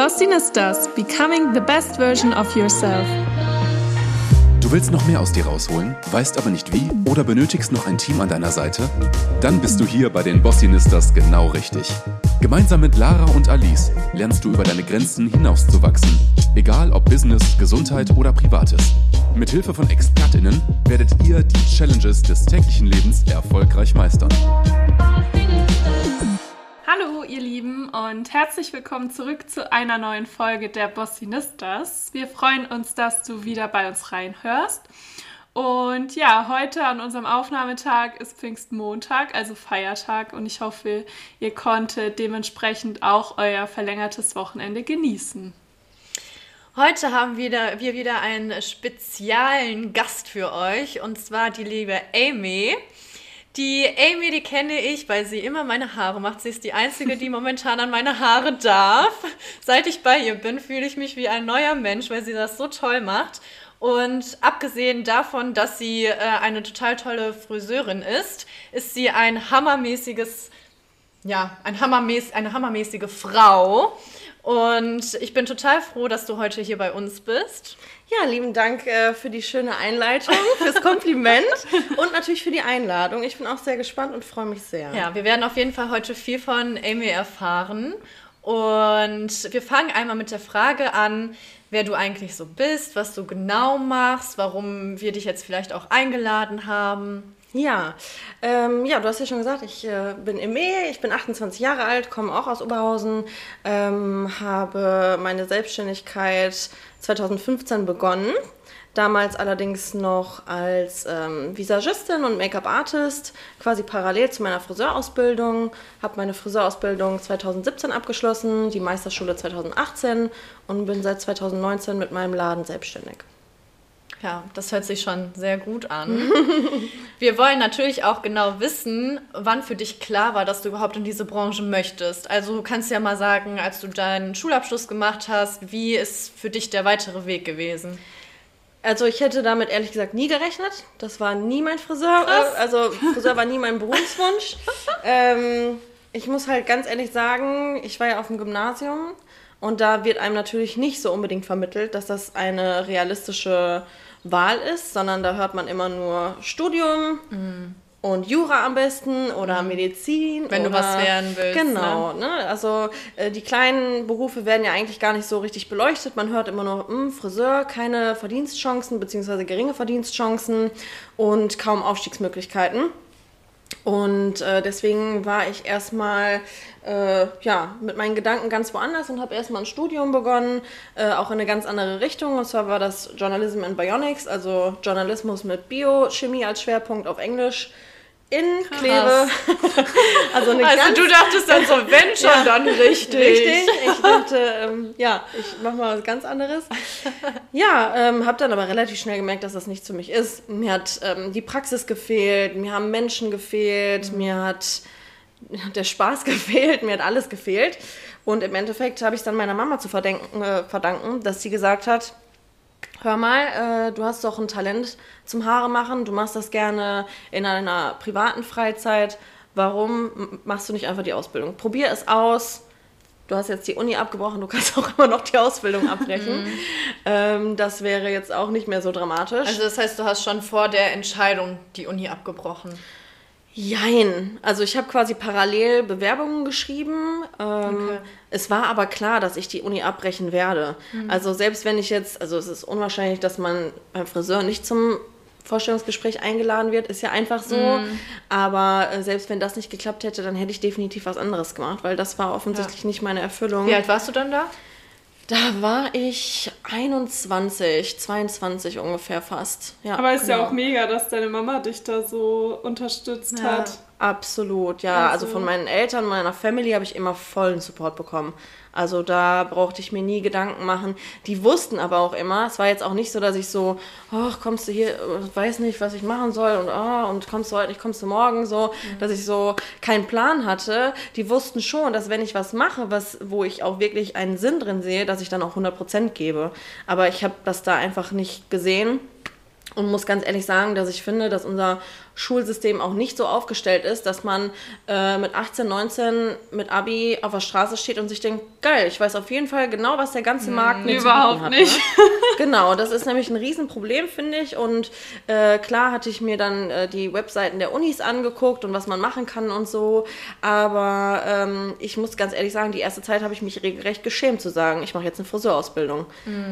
Bossinistas, becoming the best version of yourself. Du willst noch mehr aus dir rausholen, weißt aber nicht wie oder benötigst noch ein Team an deiner Seite? Dann bist du hier bei den Bossinistas genau richtig. Gemeinsam mit Lara und Alice lernst du über deine Grenzen hinauszuwachsen. Egal ob Business, Gesundheit oder Privates. Mit Hilfe von ExpertInnen werdet ihr die Challenges des täglichen Lebens erfolgreich meistern. Ihr Lieben und herzlich willkommen zurück zu einer neuen Folge der Bossinistas. Wir freuen uns, dass du wieder bei uns reinhörst. Und ja, heute an unserem Aufnahmetag ist Pfingstmontag, also Feiertag und ich hoffe, ihr konntet dementsprechend auch euer verlängertes Wochenende genießen. Heute haben wir wieder einen speziellen Gast für euch und zwar die liebe Amy. Die Amy, die kenne ich, weil sie immer meine Haare macht. Sie ist die einzige, die momentan an meine Haare darf. Seit ich bei ihr bin, fühle ich mich wie ein neuer Mensch, weil sie das so toll macht. Und abgesehen davon, dass sie äh, eine total tolle Friseurin ist, ist sie ein hammermäßiges, ja, ein hammermäß, eine hammermäßige Frau. Und ich bin total froh, dass du heute hier bei uns bist. Ja, lieben Dank äh, für die schöne Einleitung, fürs Kompliment und natürlich für die Einladung. Ich bin auch sehr gespannt und freue mich sehr. Ja, wir werden auf jeden Fall heute viel von Amy erfahren. Und wir fangen einmal mit der Frage an, wer du eigentlich so bist, was du genau machst, warum wir dich jetzt vielleicht auch eingeladen haben. Ja, ähm, ja, du hast ja schon gesagt, ich äh, bin Eme, ich bin 28 Jahre alt, komme auch aus Oberhausen, ähm, habe meine Selbstständigkeit 2015 begonnen. Damals allerdings noch als ähm, Visagistin und Make-up-Artist, quasi parallel zu meiner Friseurausbildung. Habe meine Friseurausbildung 2017 abgeschlossen, die Meisterschule 2018 und bin seit 2019 mit meinem Laden selbstständig. Ja, das hört sich schon sehr gut an. Wir wollen natürlich auch genau wissen, wann für dich klar war, dass du überhaupt in diese Branche möchtest. Also du kannst ja mal sagen, als du deinen Schulabschluss gemacht hast, wie ist für dich der weitere Weg gewesen? Also ich hätte damit ehrlich gesagt nie gerechnet. Das war nie mein Friseur. Krass. Also Friseur war nie mein Berufswunsch. ähm, ich muss halt ganz ehrlich sagen, ich war ja auf dem Gymnasium und da wird einem natürlich nicht so unbedingt vermittelt, dass das eine realistische Wahl ist, sondern da hört man immer nur Studium. Mhm. Und Jura am besten oder mhm. Medizin. Wenn oder, du was werden willst. Genau, ne? ne? Also äh, die kleinen Berufe werden ja eigentlich gar nicht so richtig beleuchtet. Man hört immer nur, mh, hm, Friseur, keine Verdienstchancen, beziehungsweise geringe Verdienstchancen und kaum Aufstiegsmöglichkeiten. Und äh, deswegen war ich erstmal äh, ja, mit meinen Gedanken ganz woanders und habe erstmal ein Studium begonnen, äh, auch in eine ganz andere Richtung. Und zwar war das Journalism and Bionics, also Journalismus mit Biochemie als Schwerpunkt auf Englisch in Kleve. also, also du dachtest dann so, wenn schon, ja, dann richtig. Richtig. Ich dachte, ähm, ja, ich mache mal was ganz anderes. Ja, ähm, habe dann aber relativ schnell gemerkt, dass das nichts für mich ist. Mir hat ähm, die Praxis gefehlt, mir haben Menschen gefehlt, mhm. mir hat der Spaß gefehlt, mir hat alles gefehlt. Und im Endeffekt habe ich es dann meiner Mama zu verdenken, äh, verdanken, dass sie gesagt hat, hör mal, äh, du hast doch ein Talent zum Haare machen, du machst das gerne in einer privaten Freizeit. Warum machst du nicht einfach die Ausbildung? Probier es aus. Du hast jetzt die Uni abgebrochen, du kannst auch immer noch die Ausbildung abbrechen. Mhm. ähm, das wäre jetzt auch nicht mehr so dramatisch. Also das heißt, du hast schon vor der Entscheidung die Uni abgebrochen. Jein. Also ich habe quasi parallel Bewerbungen geschrieben. Ähm, okay. Es war aber klar, dass ich die Uni abbrechen werde. Mhm. Also selbst wenn ich jetzt, also es ist unwahrscheinlich, dass man beim Friseur nicht zum Vorstellungsgespräch eingeladen wird, ist ja einfach so. Mhm. Aber äh, selbst wenn das nicht geklappt hätte, dann hätte ich definitiv was anderes gemacht, weil das war offensichtlich ja. nicht meine Erfüllung. Wie alt warst du dann da? Da war ich 21, 22 ungefähr fast. Ja, Aber ist genau. ja auch mega, dass deine Mama dich da so unterstützt ja. hat. Absolut, ja. Also, also von meinen Eltern, meiner Family habe ich immer vollen Support bekommen. Also da brauchte ich mir nie Gedanken machen. Die wussten aber auch immer, es war jetzt auch nicht so, dass ich so, ach, kommst du hier, weiß nicht, was ich machen soll und oh, und kommst du heute nicht, kommst du morgen, so, mhm. dass ich so keinen Plan hatte. Die wussten schon, dass wenn ich was mache, was, wo ich auch wirklich einen Sinn drin sehe, dass ich dann auch 100% gebe. Aber ich habe das da einfach nicht gesehen und muss ganz ehrlich sagen, dass ich finde, dass unser Schulsystem auch nicht so aufgestellt ist, dass man äh, mit 18, 19 mit Abi auf der Straße steht und sich denkt, geil, ich weiß auf jeden Fall genau, was der ganze Markt mit überhaupt zu bieten hat. nicht. Ne? genau, das ist nämlich ein Riesenproblem, finde ich. Und äh, klar hatte ich mir dann äh, die Webseiten der Unis angeguckt und was man machen kann und so. Aber ähm, ich muss ganz ehrlich sagen, die erste Zeit habe ich mich regelrecht geschämt zu sagen, ich mache jetzt eine Friseurausbildung.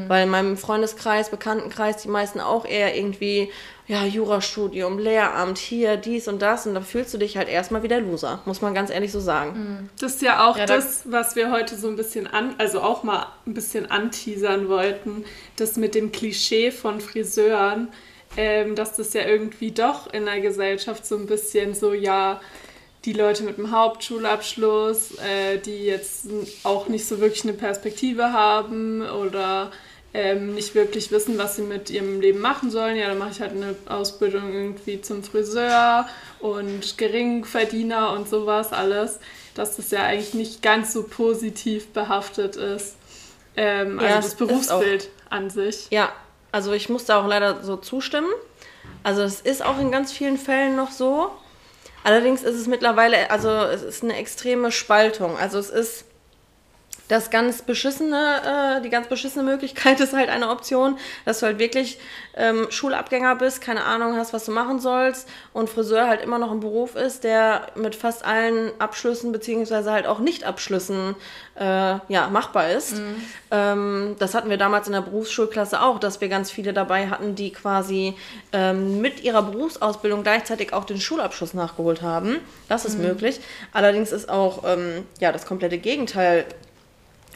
Weil in meinem Freundeskreis, Bekanntenkreis, die meisten auch eher irgendwie ja, Jurastudium, Lehramt, hier, dies und das. Und da fühlst du dich halt erstmal wie der Loser, muss man ganz ehrlich so sagen. Das ist ja auch Ja, da- das, was wir heute so ein bisschen an, also auch mal ein bisschen anteasern wollten, das mit dem Klischee von Friseuren, ähm, dass das ja irgendwie doch in der Gesellschaft so ein bisschen so, ja, die Leute mit dem Hauptschulabschluss, äh, die jetzt auch nicht so wirklich eine Perspektive haben oder ähm, nicht wirklich wissen, was sie mit ihrem Leben machen sollen. Ja, dann mache ich halt eine Ausbildung irgendwie zum Friseur und Geringverdiener und sowas alles, dass das ja eigentlich nicht ganz so positiv behaftet ist. Ähm, Ja, also das Berufsbild an sich. Ja, also ich muss da auch leider so zustimmen. Also es ist auch in ganz vielen Fällen noch so. Allerdings ist es mittlerweile, also es ist eine extreme Spaltung. Also es ist das ganz beschissene, äh, die ganz beschissene Möglichkeit ist halt eine Option, dass du halt wirklich ähm, Schulabgänger bist, keine Ahnung hast, was du machen sollst und Friseur halt immer noch ein Beruf ist, der mit fast allen Abschlüssen beziehungsweise halt auch Nicht-Abschlüssen äh, ja, machbar ist. Ähm, das hatten wir damals in der Berufsschulklasse auch, dass wir ganz viele dabei hatten, die quasi ähm, mit ihrer Berufsausbildung gleichzeitig auch den Schulabschluss nachgeholt haben. Das ist möglich. Allerdings ist auch ähm, ja, das komplette Gegenteil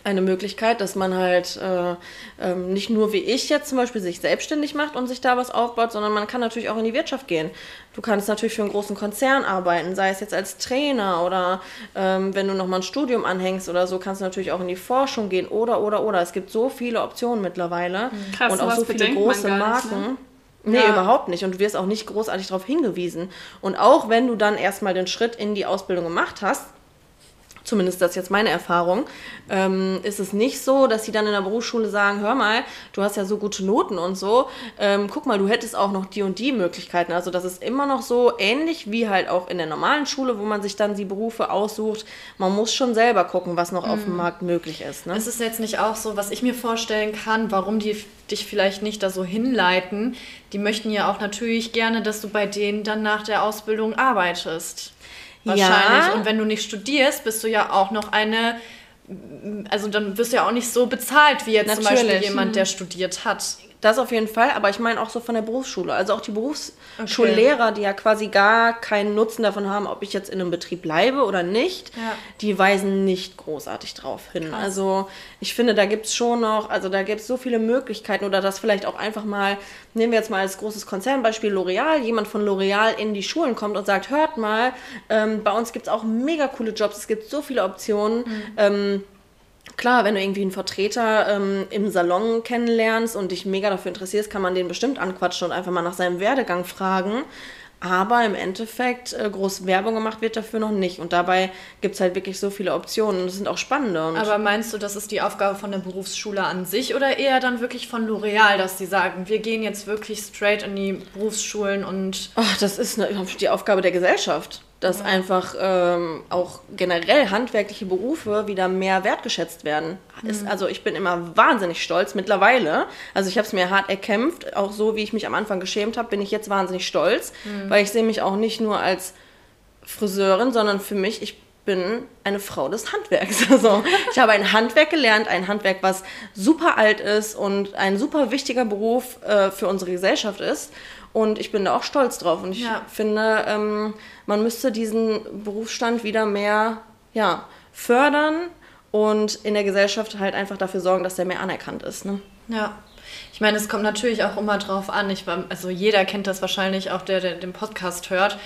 eine Möglichkeit, dass man halt äh, ähm, nicht nur wie ich jetzt zum Beispiel sich selbstständig macht und sich da was aufbaut, sondern man kann natürlich auch in die Wirtschaft gehen. Du kannst natürlich für einen großen Konzern arbeiten, sei es jetzt als Trainer oder ähm, wenn du nochmal ein Studium anhängst oder so, kannst du natürlich auch in die Forschung gehen oder, oder, oder. Es gibt so viele Optionen mittlerweile Krass, und auch so viele große nicht, Marken. ne? Nee, Ja. überhaupt nicht. Und du wirst auch nicht großartig darauf hingewiesen. Und auch wenn du dann erstmal den Schritt in die Ausbildung gemacht hast, zumindest das ist jetzt meine Erfahrung, ähm, ist es nicht so, dass sie dann in der Berufsschule sagen, hör mal, du hast ja so gute Noten und so, ähm, guck mal, du hättest auch noch die und die Möglichkeiten. Also das ist immer noch so ähnlich wie halt auch in der normalen Schule, wo man sich dann die Berufe aussucht. Man muss schon selber gucken, was noch auf dem Markt möglich ist. Ne? Ist es jetzt nicht auch so, was ich mir vorstellen kann, warum die dich vielleicht nicht da so hinleiten? Die möchten ja auch natürlich gerne, dass du bei denen dann nach der Ausbildung arbeitest. Wahrscheinlich. Ja. Und wenn du nicht studierst, bist du ja auch noch eine. Also dann wirst du ja auch nicht so bezahlt wie jetzt zum Beispiel Natürlich. jemand, der studiert hat. Das auf jeden Fall, aber ich meine auch so von der Berufsschule. Also auch die Berufsschullehrer, die ja quasi gar keinen Nutzen davon haben, ob ich jetzt in einem Betrieb bleibe oder nicht, Ja. die weisen nicht großartig drauf hin. Also ich finde, da gibt es schon noch, also da gibt es so viele Möglichkeiten oder das vielleicht auch einfach mal, nehmen wir jetzt mal als großes Konzernbeispiel L'Oreal, jemand von L'Oreal in die Schulen kommt und sagt, hört mal, ähm, bei uns gibt es auch mega coole Jobs, es gibt so viele Optionen. Ähm, Klar, wenn du irgendwie einen Vertreter ähm, im Salon kennenlernst und dich mega dafür interessierst, kann man den bestimmt anquatschen und einfach mal nach seinem Werdegang fragen. Aber im Endeffekt äh, groß Werbung gemacht wird dafür noch nicht. Und dabei gibt es halt wirklich so viele Optionen und es sind auch spannende. Aber meinst du, das ist die Aufgabe von der Berufsschule an sich oder eher dann wirklich von L'Oreal, dass sie sagen, wir gehen jetzt wirklich straight in die Berufsschulen und Ach, das ist eine, die Aufgabe der Gesellschaft, dass einfach ähm, auch generell handwerkliche Berufe wieder mehr wertgeschätzt werden. Ist, also ich bin immer wahnsinnig stolz mittlerweile. Also ich habe es mir hart erkämpft, auch so wie ich mich am Anfang geschämt habe, bin ich jetzt wahnsinnig stolz, weil ich sehe mich auch nicht nur als Friseurin, sondern für mich, ich bin eine Frau des Handwerks. Also ich habe ein Handwerk gelernt, ein Handwerk, was super alt ist und ein super wichtiger Beruf äh, für unsere Gesellschaft ist. Und ich bin da auch stolz drauf. Und ich Ja. finde, ähm, man müsste diesen Berufsstand wieder mehr ja, fördern und in der Gesellschaft halt einfach dafür sorgen, dass der mehr anerkannt ist. Ne? Ja. Ich meine, es kommt natürlich auch immer drauf an. Ich also jeder kennt das wahrscheinlich, auch der, der den Podcast hört,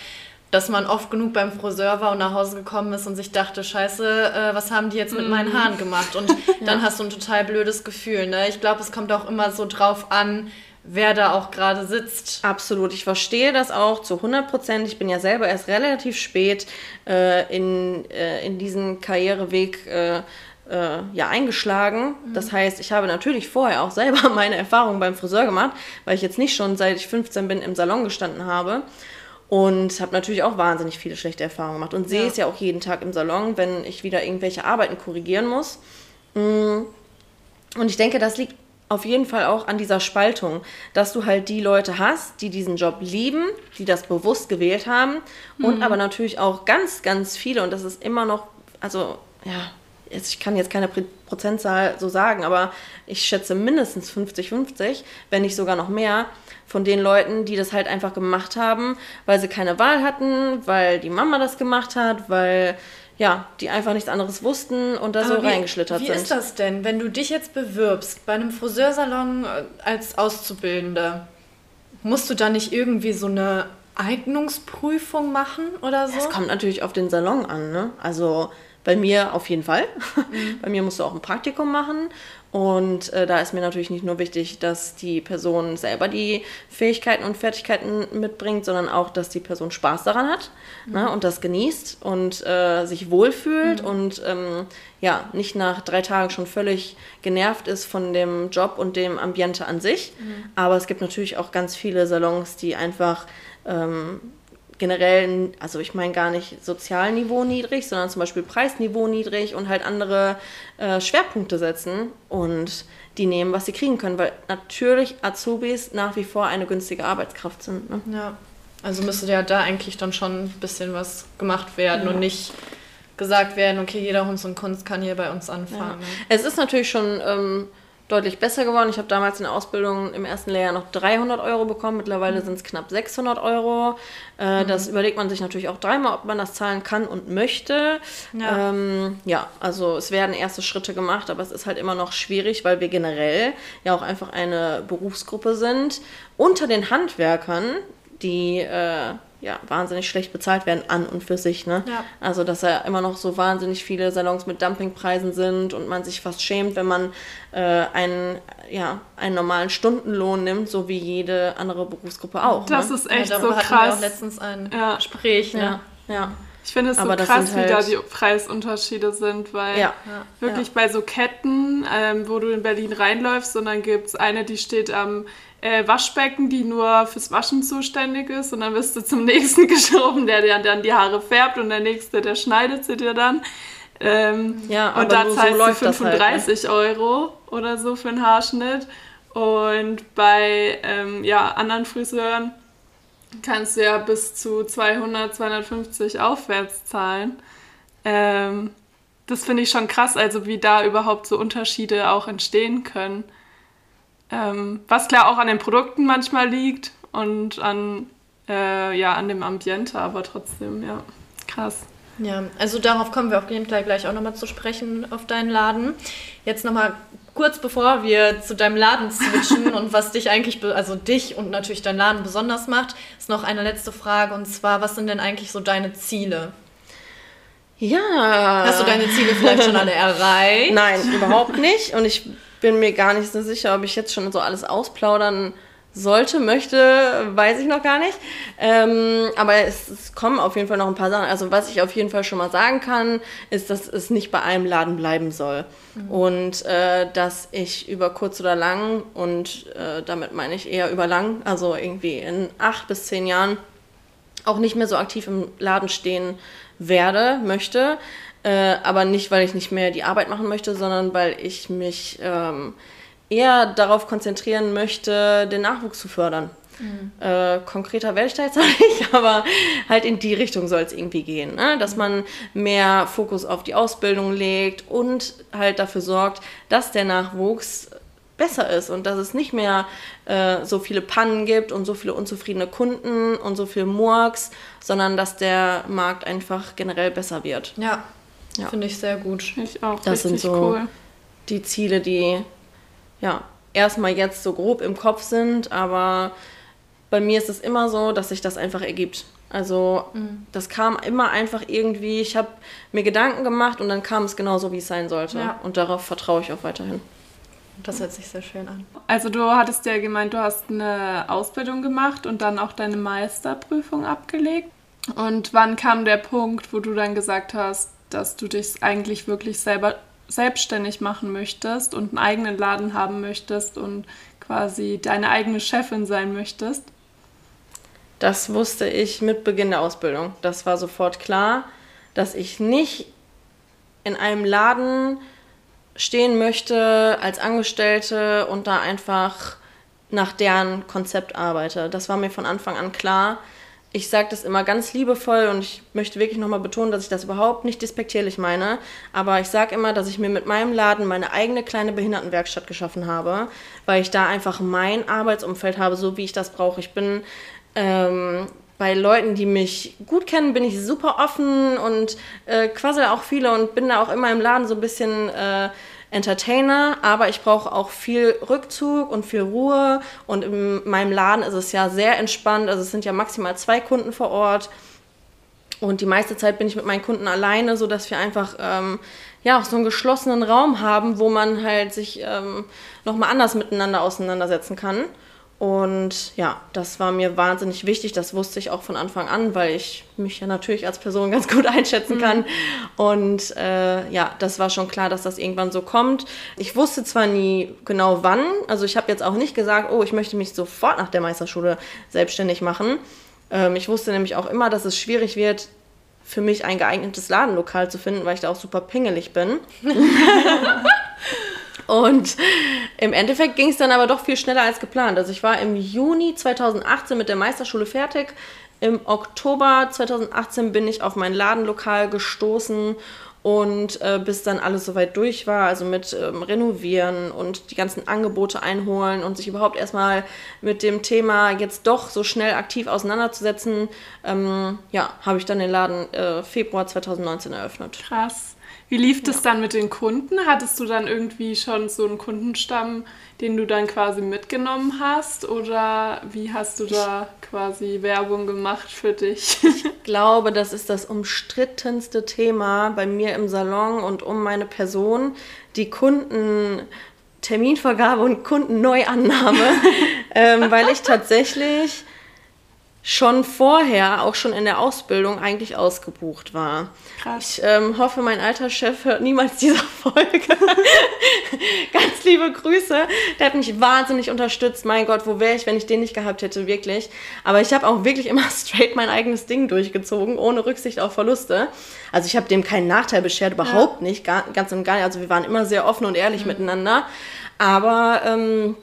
dass man oft genug beim Friseur war und nach Hause gekommen ist und sich dachte, scheiße, äh, was haben die jetzt mit meinen Haaren gemacht? Und dann hast du ein total blödes Gefühl. Ne? Ich glaube, es kommt auch immer so drauf an, wer da auch gerade sitzt. Absolut, ich verstehe das auch zu 100 Prozent. Ich bin ja selber erst relativ spät äh, in, äh, in diesen Karriereweg äh, äh, ja, eingeschlagen. Das heißt, ich habe natürlich vorher auch selber meine Erfahrungen beim Friseur gemacht, weil ich jetzt nicht schon seit ich 15 bin im Salon gestanden habe. Und habe natürlich auch wahnsinnig viele schlechte Erfahrungen gemacht und sehe Ja. es ja auch jeden Tag im Salon, wenn ich wieder irgendwelche Arbeiten korrigieren muss. Mm. Und ich denke, das liegt auf jeden Fall auch an dieser Spaltung, dass du halt die Leute hast, die diesen Job lieben, die das bewusst gewählt haben und aber natürlich auch ganz, ganz viele und das ist immer noch, also ja, jetzt, ich kann jetzt keine Prozentzahl so sagen, aber ich schätze mindestens 50-50, wenn nicht sogar noch mehr, von den Leuten, die das halt einfach gemacht haben, weil sie keine Wahl hatten, weil die Mama das gemacht hat, weil ja, die einfach nichts anderes wussten und da so Aber wie, reingeschlittert wie sind. ist das denn, wenn du dich jetzt bewirbst bei einem Friseursalon äh, als Auszubildender? Musst du da nicht irgendwie so eine Eignungsprüfung machen oder so? Es kommt natürlich auf den Salon an, ne? Also bei mir auf jeden Fall. Bei mir musst du auch ein Praktikum machen. Und äh, da ist mir natürlich nicht nur wichtig, dass die Person selber die Fähigkeiten und Fertigkeiten mitbringt, sondern auch, dass die Person Spaß daran hat ne? und das genießt und äh, sich wohlfühlt und ähm, ja, nicht nach drei Tagen schon völlig genervt ist von dem Job und dem Ambiente an sich. Aber es gibt natürlich auch ganz viele Salons, die einfach ähm, generell, also ich meine gar nicht Sozialniveau niedrig, sondern zum Beispiel Preisniveau niedrig und halt andere äh, Schwerpunkte setzen und die nehmen, was sie kriegen können, weil natürlich Azubis nach wie vor eine günstige Arbeitskraft sind. Ne? Ja. Also müsste ja da eigentlich dann schon ein bisschen was gemacht werden und nicht gesagt werden, okay, jeder Hunds und Kunst kann hier bei uns anfangen. ne? Es ist natürlich schon ähm, deutlich besser geworden. Ich habe damals in der Ausbildung im ersten Lehrjahr noch 300 Euro bekommen. Mittlerweile sind es knapp 600 Euro. Äh, Das überlegt man sich natürlich auch dreimal, ob man das zahlen kann und möchte. Ja. Ähm, ja, also es werden erste Schritte gemacht, aber es ist halt immer noch schwierig, weil wir generell ja auch einfach eine Berufsgruppe sind unter den Handwerkern, die äh, ja, wahnsinnig schlecht bezahlt werden an und für sich. Ne? Ja. Also, dass ja immer noch so wahnsinnig viele Salons mit Dumpingpreisen sind und man sich fast schämt, wenn man äh, einen, ja, einen normalen Stundenlohn nimmt, so wie jede andere Berufsgruppe auch. Das ne? ist echt ja, so hatten wir auch krass. letztens ein Ja. Gespräch. Ne? ja, ja. Ich finde es so krass, sind wie da halt- die Preisunterschiede sind, weil Ja. wirklich bei so Ketten, ähm, wo du in Berlin reinläufst und dann gibt es eine, die steht am äh, Waschbecken, die nur fürs Waschen zuständig ist und dann wirst du zum nächsten geschoben, der dir dann die Haare färbt und der nächste, der schneidet sie dir dann. Ähm, Ja, aber und da nur so zahlst du läuft das halt, ne? 35 Euro oder so für einen Haarschnitt. Und bei ähm, ja, anderen Friseuren kannst du ja bis zu 200, 250 aufwärts zahlen. Ähm, das finde ich schon krass, also wie da überhaupt so Unterschiede auch entstehen können. Ähm, was klar auch an den Produkten manchmal liegt und an, äh, ja, an dem Ambiente, aber trotzdem, ja, krass. Ja, also darauf kommen wir auf jeden Fall gleich auch nochmal zu sprechen auf deinen Laden. Jetzt nochmal kurz bevor wir zu deinem Laden switchen und was dich eigentlich, also dich und natürlich deinen Laden besonders macht, ist noch eine letzte Frage und zwar, was sind denn eigentlich so deine Ziele? Ja. Hast du deine Ziele vielleicht schon alle erreicht? Nein, überhaupt nicht. Und ich bin mir gar nicht so sicher, ob ich jetzt schon so alles ausplaudern sollte, möchte, weiß ich noch gar nicht. Ähm, aber es, es kommen auf jeden Fall noch ein paar Sachen. Also was ich auf jeden Fall schon mal sagen kann, ist, dass es nicht bei einem Laden bleiben soll. Und äh, dass ich über kurz oder lang, und äh, damit meine ich eher über lang, also irgendwie in acht bis zehn Jahren, auch nicht mehr so aktiv im Laden stehen werde, möchte. Äh, aber nicht, weil ich nicht mehr die Arbeit machen möchte, sondern weil ich mich ähm, eher darauf konzentrieren möchte, den Nachwuchs zu fördern. Äh, konkreter werde ich da jetzt nicht, aber halt in die Richtung soll es irgendwie gehen. Ne? Dass man mehr Fokus auf die Ausbildung legt und halt dafür sorgt, dass der Nachwuchs besser ist und dass es nicht mehr äh, so viele Pannen gibt und so viele unzufriedene Kunden und so viel Murks, sondern dass der Markt einfach generell besser wird. Ja, Ja. finde ich sehr gut. Ich auch Das sind so- cool. Die Ziele, die ja erstmal jetzt so grob im Kopf sind, aber bei mir ist es immer so, dass sich das einfach ergibt. Also das kam immer einfach irgendwie, ich habe mir Gedanken gemacht und dann kam es genauso, wie es sein sollte. Ja. Und darauf vertraue ich auch weiterhin. Das hört sich sehr schön an. Also du hattest ja gemeint, du hast eine Ausbildung gemacht und dann auch deine Meisterprüfung abgelegt. Und wann kam der Punkt, wo du dann gesagt hast, dass du dich eigentlich wirklich selber selbstständig machen möchtest und einen eigenen Laden haben möchtest und quasi deine eigene Chefin sein möchtest? Das wusste ich mit Beginn der Ausbildung. Das war sofort klar, dass ich nicht in einem Laden stehen möchte als Angestellte und da einfach nach deren Konzept arbeite. Das war mir von Anfang an klar. Ich sage das immer ganz liebevoll und ich möchte wirklich nochmal betonen, dass ich das überhaupt nicht despektierlich meine. Aber ich sage immer, dass ich mir mit meinem Laden meine eigene kleine Behindertenwerkstatt geschaffen habe, weil ich da einfach mein Arbeitsumfeld habe, so wie ich das brauche. Ich bin ähm, bei Leuten, die mich gut kennen, bin ich super offen und äh, quassel auch viele und bin da auch immer im Laden so ein bisschen äh, Entertainer, aber ich brauche auch viel Rückzug und viel Ruhe. Und in meinem Laden ist es ja sehr entspannt, also es sind ja maximal zwei Kunden vor Ort. Und die meiste Zeit bin ich mit meinen Kunden alleine, sodass wir einfach ähm, ja auch so einen geschlossenen Raum haben, wo man halt sich ähm, nochmal anders miteinander auseinandersetzen kann. Und ja, das war mir wahnsinnig wichtig. Das wusste ich auch von Anfang an, weil ich mich ja natürlich als Person ganz gut einschätzen kann. Mhm. Und äh, ja, das war schon klar, dass das irgendwann so kommt. Ich wusste zwar nie genau wann, also ich habe jetzt auch nicht gesagt, oh, ich möchte mich sofort nach der Meisterschule selbstständig machen. Ähm, ich wusste nämlich auch immer, dass es schwierig wird, für mich ein geeignetes Ladenlokal zu finden, weil ich da auch super pingelig bin. Und im Endeffekt ging es dann aber doch viel schneller als geplant. Also ich war im Juni 2018 mit der Meisterschule fertig. Im Oktober 2018 bin ich auf mein Ladenlokal gestoßen und äh, bis dann alles soweit durch war, also mit ähm, Renovieren und die ganzen Angebote einholen und sich überhaupt erstmal mit dem Thema jetzt doch so schnell aktiv auseinanderzusetzen, ähm, ja, habe ich dann den Laden äh, Februar 2019 eröffnet. Krass. Wie lief das dann mit den Kunden? Hattest du dann irgendwie schon so einen Kundenstamm, den du dann quasi mitgenommen hast? Oder wie hast du da quasi Werbung gemacht für dich? Ich glaube, das ist das umstrittenste Thema bei mir im Salon und um meine Person. Die Kunden. Terminvergabe und Kundenneuannahme, ähm, weil ich tatsächlich schon vorher, auch schon in der Ausbildung, eigentlich ausgebucht war. Krass. Ich ähm, hoffe, mein alter Chef hört niemals diese Folge. Ganz liebe Grüße. Der hat mich wahnsinnig unterstützt. Mein Gott, wo wäre ich, wenn ich den nicht gehabt hätte, wirklich. Aber ich habe auch wirklich immer straight mein eigenes Ding durchgezogen, ohne Rücksicht auf Verluste. Also ich habe dem keinen Nachteil beschert, überhaupt ja. nicht, gar, ganz und gar nicht. Also wir waren immer sehr offen und ehrlich mhm. miteinander. Aber ähm,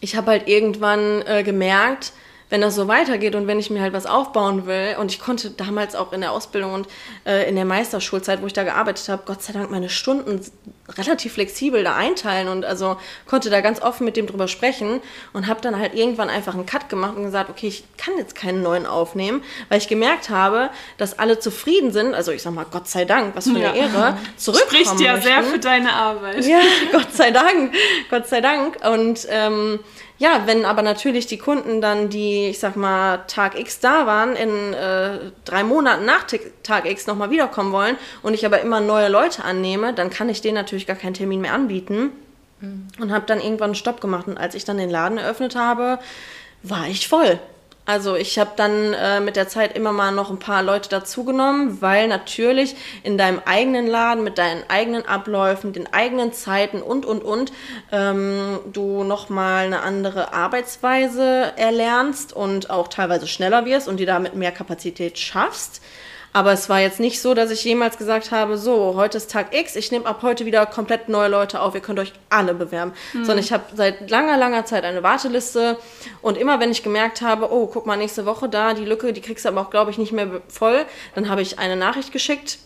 ich habe halt irgendwann äh, gemerkt, wenn das so weitergeht und wenn ich mir halt was aufbauen will, und ich konnte damals auch in der Ausbildung und äh, in der Meisterschulzeit, wo ich da gearbeitet habe, Gott sei Dank meine Stunden relativ flexibel da einteilen und also konnte da ganz offen mit dem drüber sprechen und habe dann halt irgendwann einfach einen Cut gemacht und gesagt, okay, ich kann jetzt keinen neuen aufnehmen, weil ich gemerkt habe, dass alle zufrieden sind, also ich sag mal, Gott sei Dank, was für eine ja. Ehre, zurückkommen Spricht ja möchten. sehr für deine Arbeit. Ja, Gott sei Dank, Gott sei Dank und ähm, ja, wenn aber natürlich die Kunden dann, die, ich sag mal, Tag X da waren, in äh, drei Monaten nach Tag X nochmal wiederkommen wollen und ich aber immer neue Leute annehme, dann kann ich denen natürlich gar keinen Termin mehr anbieten. Mhm. Und habe dann irgendwann einen Stopp gemacht. Und als ich dann den Laden eröffnet habe, war ich voll. Also ich habe dann äh, mit der Zeit immer mal noch ein paar Leute dazugenommen, weil natürlich in deinem eigenen Laden mit deinen eigenen Abläufen, den eigenen Zeiten und und und ähm, du noch mal eine andere Arbeitsweise erlernst und auch teilweise schneller wirst und dir damit mehr Kapazität schaffst. Aber es war jetzt nicht so, dass ich jemals gesagt habe, so, heute ist Tag X, ich nehme ab heute wieder komplett neue Leute auf, ihr könnt euch alle bewerben. Mhm. Sondern ich habe seit langer, langer Zeit eine Warteliste und immer wenn ich gemerkt habe, oh, guck mal, nächste Woche da, die Lücke, die kriegst du aber auch, glaube ich, nicht mehr voll, dann habe ich eine Nachricht geschickt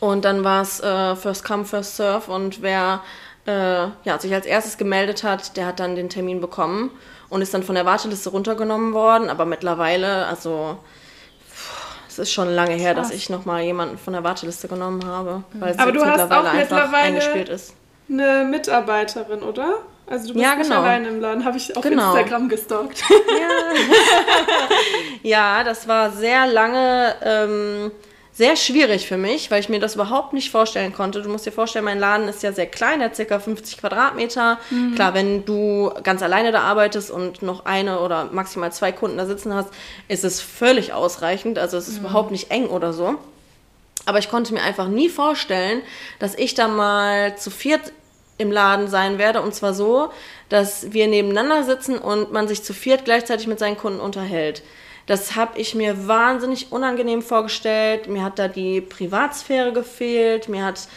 und dann war es äh, First Come, First Serve und wer äh, ja, sich als erstes gemeldet hat, der hat dann den Termin bekommen und ist dann von der Warteliste runtergenommen worden, aber mittlerweile, also es ist schon lange her, Krass. dass ich nochmal jemanden von der Warteliste genommen habe, weil es Aber du hast auch mittlerweile eingespielt ist. Eine Mitarbeiterin, oder? Also du bist ja, genau. nicht alleine im Laden, habe ich auf genau. Instagram gestalkt. Ja. ja, das war sehr lange ähm, sehr schwierig für mich, weil ich mir das überhaupt nicht vorstellen konnte. Du musst dir vorstellen, mein Laden ist ja sehr klein, er hat ca. 50 Quadratmeter. Mhm. Klar, wenn du ganz alleine da arbeitest und noch eine oder maximal zwei Kunden da sitzen hast, ist es völlig ausreichend. Also es ist mhm. überhaupt nicht eng oder so. Aber ich konnte mir einfach nie vorstellen, dass ich da mal zu viert im Laden sein werde. Und zwar so, dass wir nebeneinander sitzen und man sich zu viert gleichzeitig mit seinen Kunden unterhält. Das habe ich mir wahnsinnig unangenehm vorgestellt. Mir hat da die Privatsphäre gefehlt. Mir hat,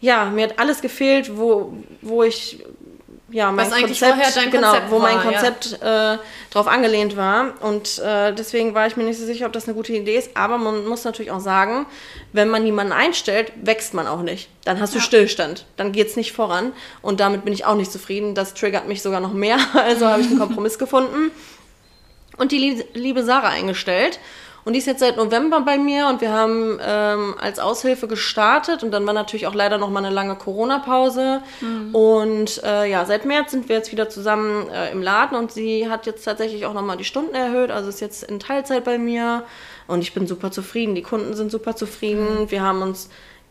ja, mir hat alles gefehlt, wo, wo ich ja, mein Was eigentlich Konzept, vorher dein genau, Konzept wo mein war, ja. Konzept äh, drauf angelehnt war. Und äh, deswegen war ich mir nicht so sicher, ob das eine gute Idee ist. Aber man muss natürlich auch sagen, wenn man niemanden einstellt, wächst man auch nicht. Dann hast du Stillstand. Dann geht es nicht voran. Und damit bin ich auch nicht zufrieden. Das triggert mich sogar noch mehr. Also habe ich einen Kompromiss gefunden und die lie- liebe Sarah eingestellt. Und die ist jetzt seit November bei mir und wir haben ähm, als Aushilfe gestartet und dann war natürlich auch leider noch mal eine lange Corona-Pause. Und äh, ja, seit März sind wir jetzt wieder zusammen äh, im Laden und sie hat jetzt tatsächlich auch noch mal die Stunden erhöht, also ist jetzt in Teilzeit bei mir und ich bin super zufrieden. Die Kunden sind super zufrieden. Wir haben uns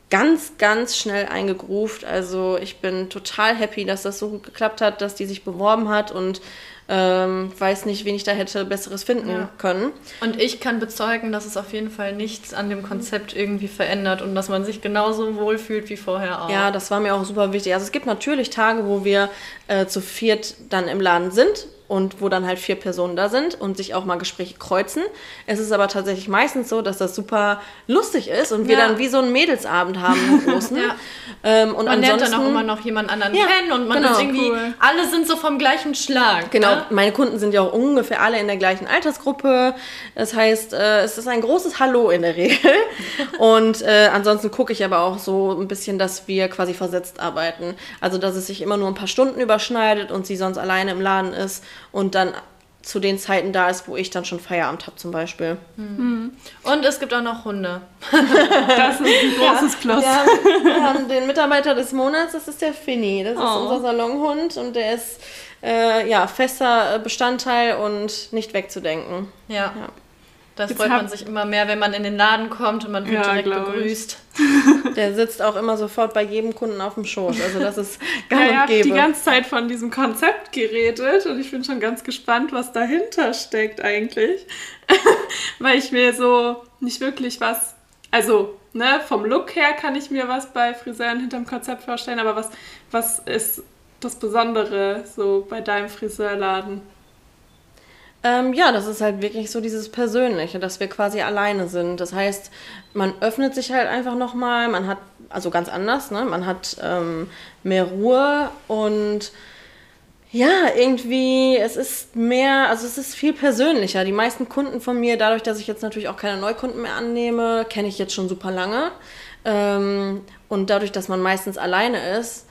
ganz, ganz schnell eingegruft. Also ich bin total happy, dass das so gut geklappt hat, dass die sich beworben hat und ähm, weiß nicht, wen ich da hätte Besseres finden Ja. können. Und ich kann bezeugen, dass es auf jeden Fall nichts an dem Konzept irgendwie verändert und dass man sich genauso wohlfühlt wie vorher auch. Ja, das war mir auch super wichtig. Also es gibt natürlich Tage, wo wir äh, zu viert dann im Laden sind und wo dann halt vier Personen da sind und sich auch mal Gespräche kreuzen. Es ist aber tatsächlich meistens so, dass das super lustig ist und wir Ja. dann wie so einen Mädelsabend haben, einen großen. Ja. ähm, und Man lernt dann auch immer noch jemand anderen Ja, kennen und man genau, ist irgendwie, cool. alle sind so vom gleichen Schlag. Genau, Ne? meine Kunden sind ja auch ungefähr alle in der gleichen Altersgruppe. Das heißt, äh, es ist ein großes Hallo in der Regel. Und äh, ansonsten gucke ich aber auch so ein bisschen, dass wir quasi versetzt arbeiten. Also, dass es sich immer nur ein paar Stunden überschneidet und sie sonst alleine im Laden ist und dann zu den Zeiten da ist, wo ich dann schon Feierabend habe zum Beispiel. Und es gibt auch noch Hunde. Das ist ein großes Plus. Wir haben, wir haben den Mitarbeiter des Monats, das ist der Finny. Das ist Oh. unser Salonhund und der ist äh, ja, fester Bestandteil und nicht wegzudenken. Ja. Ja. Das Jetzt freut man sich immer mehr, wenn man in den Laden kommt und man wird Ja, direkt begrüßt. Der sitzt auch immer sofort bei jedem Kunden auf dem Schoß. Also das ist Ja, gang ihr und habt die gäbe. ganze Zeit von diesem Konzept geredet und ich bin schon ganz gespannt, was dahinter steckt eigentlich. Weil ich mir so nicht wirklich was, also ne, vom Look her kann ich mir was bei Friseuren hinterm Konzept vorstellen, aber was, was ist das Besondere so bei deinem Friseurladen? Ähm, ja, das ist halt wirklich so dieses Persönliche, dass wir quasi alleine sind. Das heißt, man öffnet sich halt einfach nochmal, man hat, also ganz anders, ne? Man hat ähm, mehr Ruhe und ja, irgendwie, es ist mehr, also es ist viel persönlicher. Die meisten Kunden von mir, dadurch, dass ich jetzt natürlich auch keine Neukunden mehr annehme, kenne ich jetzt schon super lange. Ähm, und dadurch, dass man meistens alleine ist,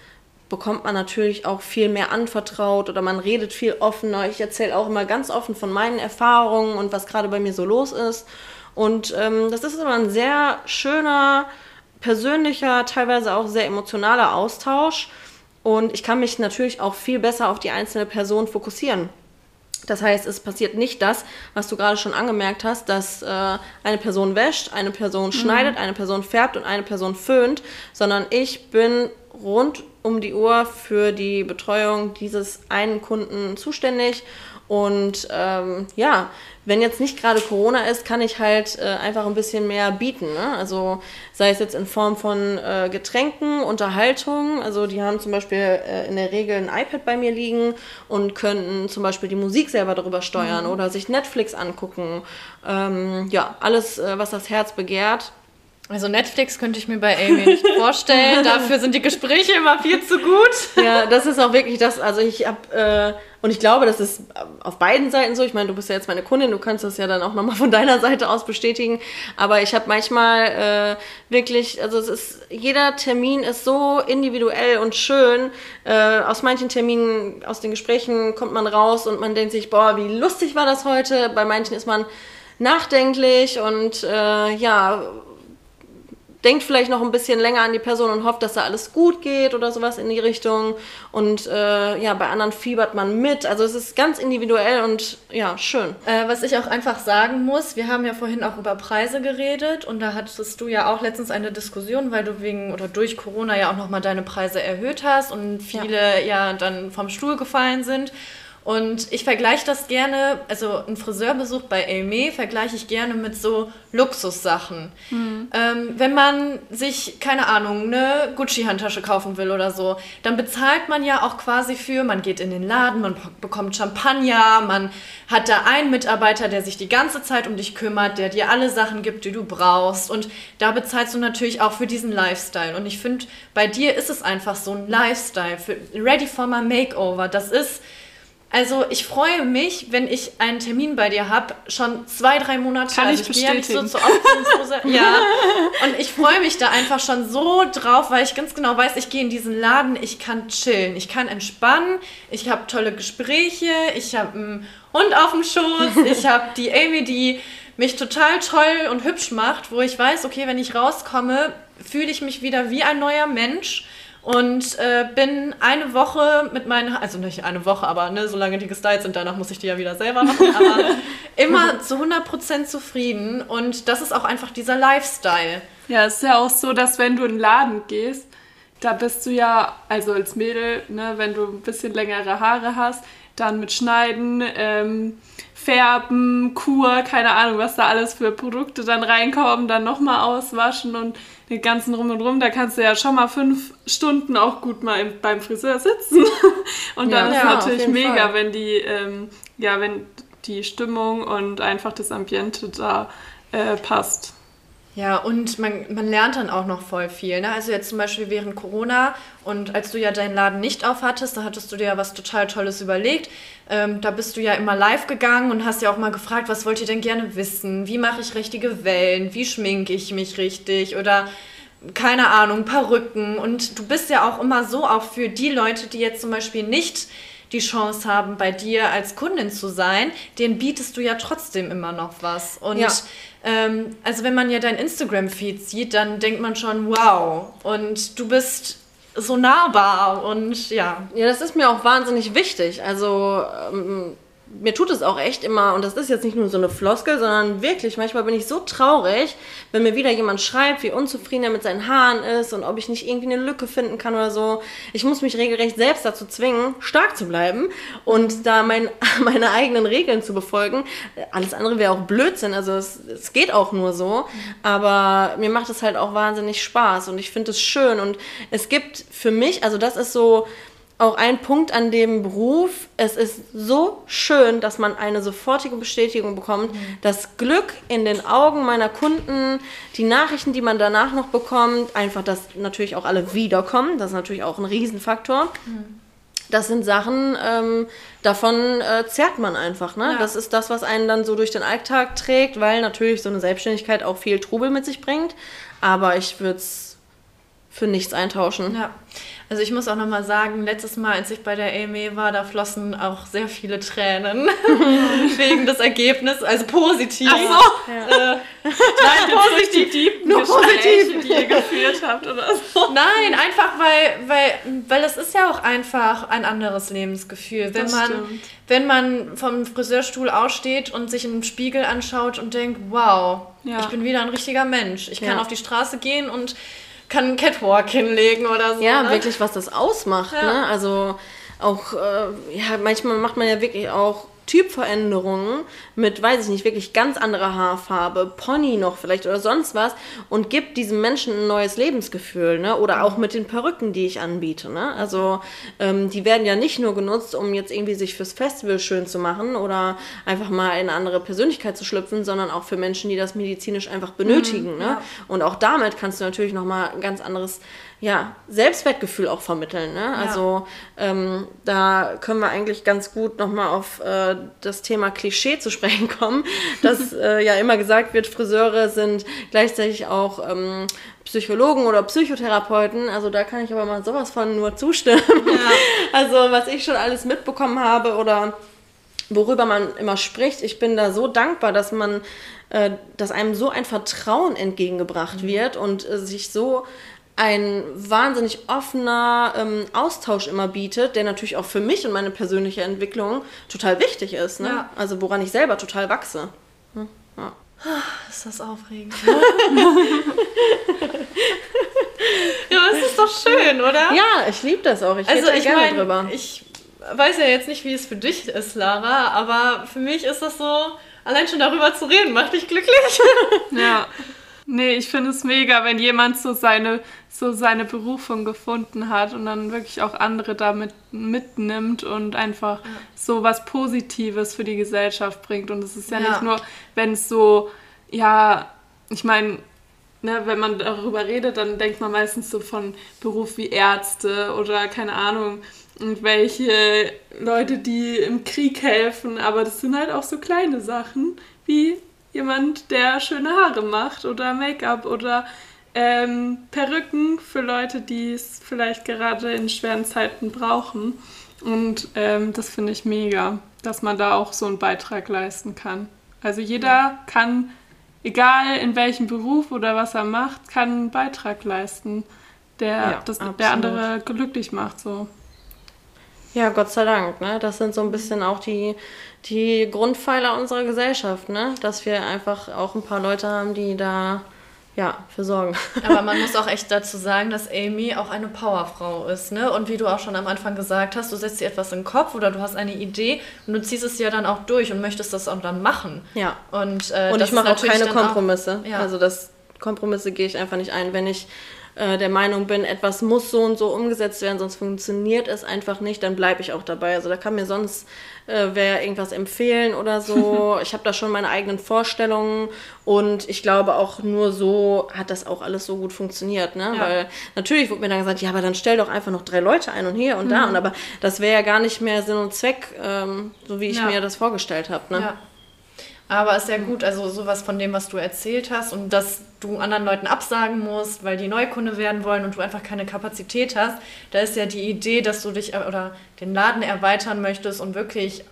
bekommt man natürlich auch viel mehr anvertraut oder man redet viel offener. Ich erzähle auch immer ganz offen von meinen Erfahrungen und was gerade bei mir so los ist. Und ähm, das ist aber ein sehr schöner, persönlicher, teilweise auch sehr emotionaler Austausch. Und ich kann mich natürlich auch viel besser auf die einzelne Person fokussieren. Das heißt, es passiert nicht das, was du gerade schon angemerkt hast, dass äh, eine Person wäscht, eine Person schneidet, eine Person färbt und eine Person föhnt, sondern ich bin rund um die Uhr für die Betreuung dieses einen Kunden zuständig. Und ähm, ja, wenn jetzt nicht gerade Corona ist, kann ich halt äh, einfach ein bisschen mehr bieten. Ne? Also sei es jetzt in Form von äh, Getränken, Unterhaltung. Also die haben zum Beispiel äh, in der Regel ein iPad bei mir liegen und könnten zum Beispiel die Musik selber darüber steuern oder sich Netflix angucken. Ähm, ja, alles, äh, was das Herz begehrt. Also Netflix könnte ich mir bei Amy nicht vorstellen. Dafür sind die Gespräche immer viel zu gut. Ja, das ist auch wirklich das. Also ich habe äh, und ich glaube, das ist auf beiden Seiten so. Ich meine, du bist ja jetzt meine Kundin, du kannst das ja dann auch nochmal von deiner Seite aus bestätigen. Aber ich habe manchmal äh, wirklich, also es ist jeder Termin ist so individuell und schön. Äh, aus manchen Terminen, aus den Gesprächen kommt man raus und man denkt sich, boah, wie lustig war das heute. Bei manchen ist man nachdenklich und äh, ja denkt vielleicht noch ein bisschen länger an die Person und hofft, dass da alles gut geht oder sowas in die Richtung. Und äh, ja, bei anderen fiebert man mit. Also es ist ganz individuell und ja, schön. Äh, was ich auch einfach sagen muss, wir haben ja vorhin auch über Preise geredet und da hattest du ja auch letztens eine Diskussion, weil du wegen oder durch Corona ja auch nochmal deine Preise erhöht hast und viele ja. dann vom Stuhl gefallen sind. Und ich vergleiche das gerne, also ein Friseurbesuch bei Aimee vergleiche ich gerne mit so Luxussachen. Mhm. Ähm, wenn man sich, keine Ahnung, eine Gucci-Handtasche kaufen will oder so, dann bezahlt man ja auch quasi für, man geht in den Laden, man bekommt Champagner, man hat da einen Mitarbeiter, der sich die ganze Zeit um dich kümmert, der dir alle Sachen gibt, die du brauchst. Und da bezahlst du natürlich auch für diesen Lifestyle. Und ich finde, bei dir ist es einfach so ein Lifestyle, für, ready for my makeover. Das ist also ich freue mich, wenn ich einen Termin bei dir habe, schon zwei, drei Monate. Kann also ich bestätigen. Ja, nicht so zu oft ja. Und ich freue mich da einfach schon so drauf, weil ich ganz genau weiß, ich gehe in diesen Laden, ich kann chillen, ich kann entspannen, ich habe tolle Gespräche, ich habe einen Hund auf dem Schoß, ich habe die Amy, die mich total toll und hübsch macht, wo ich weiß, okay, wenn ich rauskomme, fühle ich mich wieder wie ein neuer Mensch und äh, bin eine Woche mit meinen, also nicht eine Woche, aber ne, solange die gestylt sind, danach muss ich die ja wieder selber machen, aber immer zu 100% zufrieden und das ist auch einfach dieser Lifestyle. Ja, es ist ja auch so, dass wenn du in den Laden gehst, da bist du ja, also als Mädel, ne, wenn du ein bisschen längere Haare hast, dann mit Schneiden, ähm, Färben, Kur, keine Ahnung, was da alles für Produkte dann reinkommen, dann nochmal auswaschen und den ganzen Rum und Rum, da kannst du ja schon mal fünf Stunden auch gut mal im, beim Friseur sitzen. und dann ja, ist ja, natürlich mega, Fall. wenn die, ähm, ja, wenn die Stimmung und einfach das Ambiente da äh, passt. Ja, und man, man lernt dann auch noch voll viel. Ne? Also jetzt zum Beispiel während Corona und als du ja deinen Laden nicht auf hattest, da hattest du dir ja was total Tolles überlegt. Ähm, da bist du ja immer live gegangen und hast ja auch mal gefragt, was wollt ihr denn gerne wissen? Wie mache ich richtige Wellen? Wie schminke ich mich richtig? Oder keine Ahnung, Perücken. Und du bist ja auch immer so auch für die Leute, die jetzt zum Beispiel nicht die Chance haben, bei dir als Kundin zu sein, denen bietest du ja trotzdem immer noch was. Und ja. ähm, also wenn man ja dein Instagram-Feed sieht, dann denkt man schon, wow. Und du bist so nahbar und ja. Ja, das ist mir auch wahnsinnig wichtig. Also ähm, mir tut es auch echt immer, und das ist jetzt nicht nur so eine Floskel, sondern wirklich, manchmal bin ich so traurig, wenn mir wieder jemand schreibt, wie unzufrieden er mit seinen Haaren ist und ob ich nicht irgendwie eine Lücke finden kann oder so. Ich muss mich regelrecht selbst dazu zwingen, stark zu bleiben und da mein, meine eigenen Regeln zu befolgen. Alles andere wäre auch Blödsinn, also es, es geht auch nur so, aber mir macht es halt auch wahnsinnig Spaß und ich finde es schön und es gibt für mich, also das ist so, auch ein Punkt an dem Beruf. Es ist so schön, dass man eine sofortige Bestätigung bekommt. Mhm. Das Glück in den Augen meiner Kunden, die Nachrichten, die man danach noch bekommt, einfach, dass natürlich auch alle wiederkommen. Das ist natürlich auch ein Riesenfaktor. Mhm. Das sind Sachen, ähm, davon äh, zerrt man einfach. Ne? Ja. Das ist das, was einen dann so durch den Alltag trägt, weil natürlich so eine Selbstständigkeit auch viel Trubel mit sich bringt. Aber ich würde es für nichts eintauschen. Ja. Also ich muss auch nochmal sagen, letztes Mal, als ich bei der AME war, da flossen auch sehr viele Tränen wegen des Ergebnisses, also positiv. Ach so. Ja. Äh, nein, positiv, die, nur positiv, die ihr geführt habt oder so. Nein, einfach weil, weil, weil es ist ja auch einfach ein anderes Lebensgefühl, wenn man, wenn man vom Friseurstuhl aussteht und sich den Spiegel anschaut und denkt, wow, ja. ich bin wieder ein richtiger Mensch. Ich kann ja. auf die Straße gehen und kann einen Catwalk hinlegen oder so. Ja, ne? wirklich, was das ausmacht. Ja. Ne? Also auch, äh, ja, manchmal macht man ja wirklich auch Typveränderungen mit, weiß ich nicht, wirklich ganz anderer Haarfarbe, Pony noch vielleicht oder sonst was und gibt diesem Menschen ein neues Lebensgefühl, ne? Oder auch mit den Perücken, die ich anbiete, ne? Also ähm, die werden ja nicht nur genutzt, um jetzt irgendwie sich fürs Festival schön zu machen oder einfach mal in eine andere Persönlichkeit zu schlüpfen, sondern auch für Menschen, die das medizinisch einfach benötigen, mhm, ne? Ja. Und auch damit kannst du natürlich nochmal ein ganz anderes ja, Selbstwertgefühl auch vermitteln. Ne? Also ähm, da können wir eigentlich ganz gut nochmal auf äh, das Thema Klischee zu sprechen kommen, dass äh, ja immer gesagt wird, Friseure sind gleichzeitig auch ähm, Psychologen oder Psychotherapeuten. Also da kann ich aber mal sowas von nur zustimmen. Ja. Also was ich schon alles mitbekommen habe oder worüber man immer spricht, ich bin da so dankbar, dass man, äh, dass einem so ein Vertrauen entgegengebracht mhm. wird und äh, sich so ein wahnsinnig offener ähm, Austausch immer bietet, der natürlich auch für mich und meine persönliche Entwicklung total wichtig ist. Ne? Ja. Also woran ich selber total wachse. Hm? Ja. Ist das aufregend. ja, es ist doch schön, oder? Ja, ich liebe das auch. Ich also, ich gerne mein, drüber. Ich weiß ja jetzt nicht, wie es für dich ist, Lara, aber für mich ist das so, allein schon darüber zu reden, macht dich glücklich. Ja. Nee, ich finde es mega, wenn jemand so seine, so seine Berufung gefunden hat und dann wirklich auch andere damit mitnimmt und einfach ja. so was Positives für die Gesellschaft bringt. Und es ist ja, ja. nicht nur, wenn es so, ja, ich meine, ne, wenn man darüber redet, dann denkt man meistens so von Beruf wie Ärzte oder keine Ahnung, irgendwelche Leute, die im Krieg helfen. Aber das sind halt auch so kleine Sachen wie jemand, der schöne Haare macht oder Make-up oder ähm, Perücken für Leute, die es vielleicht gerade in schweren Zeiten brauchen. Und ähm, das finde ich mega, dass man da auch so einen Beitrag leisten kann. Also jeder ja. kann, egal in welchem Beruf oder was er macht, kann einen Beitrag leisten, der, ja, das, der andere glücklich macht. So. Ja, Gott sei Dank. Ne? Das sind so ein bisschen auch die, die Grundpfeiler unserer Gesellschaft, ne? dass wir einfach auch ein paar Leute haben, die da ja, für sorgen. Aber man muss auch echt dazu sagen, dass Amy auch eine Powerfrau ist. Ne? Und wie du auch schon am Anfang gesagt hast, du setzt dir etwas in den Kopf oder du hast eine Idee und du ziehst es ja dann auch durch und möchtest das auch dann machen. Ja. Und, äh, und ich mache auch keine Kompromisse. Auch, ja. Also das Kompromisse gehe ich einfach nicht ein. Wenn ich äh, der Meinung bin, etwas muss so und so umgesetzt werden, sonst funktioniert es einfach nicht, dann bleibe ich auch dabei. Also da kann mir sonst äh, wer irgendwas empfehlen oder so. ich habe da schon meine eigenen Vorstellungen und ich glaube auch nur so hat das auch alles so gut funktioniert. Ne? Ja. Weil natürlich wurde mir dann gesagt, ja, aber dann stell doch einfach noch drei Leute ein und hier und mhm. da. Und aber das wäre ja gar nicht mehr Sinn und Zweck, ähm, so wie ich ja. mir das vorgestellt habe. Ne? Ja. Aber ist ja gut, also sowas von dem, was du erzählt hast und dass du anderen Leuten absagen musst, weil die Neukunde werden wollen und du einfach keine Kapazität hast, da ist ja die Idee, dass du dich oder den Laden erweitern möchtest und wirklich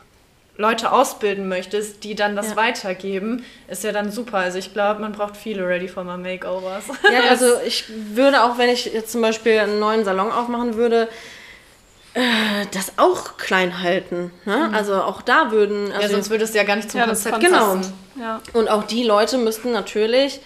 Leute ausbilden möchtest, die dann das ja. weitergeben, ist ja dann super. Also ich glaube, man braucht viele Ready for My Makeovers. Ja, also ich würde auch, wenn ich jetzt zum Beispiel einen neuen Salon aufmachen würde, äh, das auch klein halten. Ne? Mhm. Also auch da würden. Also, ja, sonst würde es ja gar nicht zum ja, Konzept Genau. Ja. Und auch die Leute müssten natürlich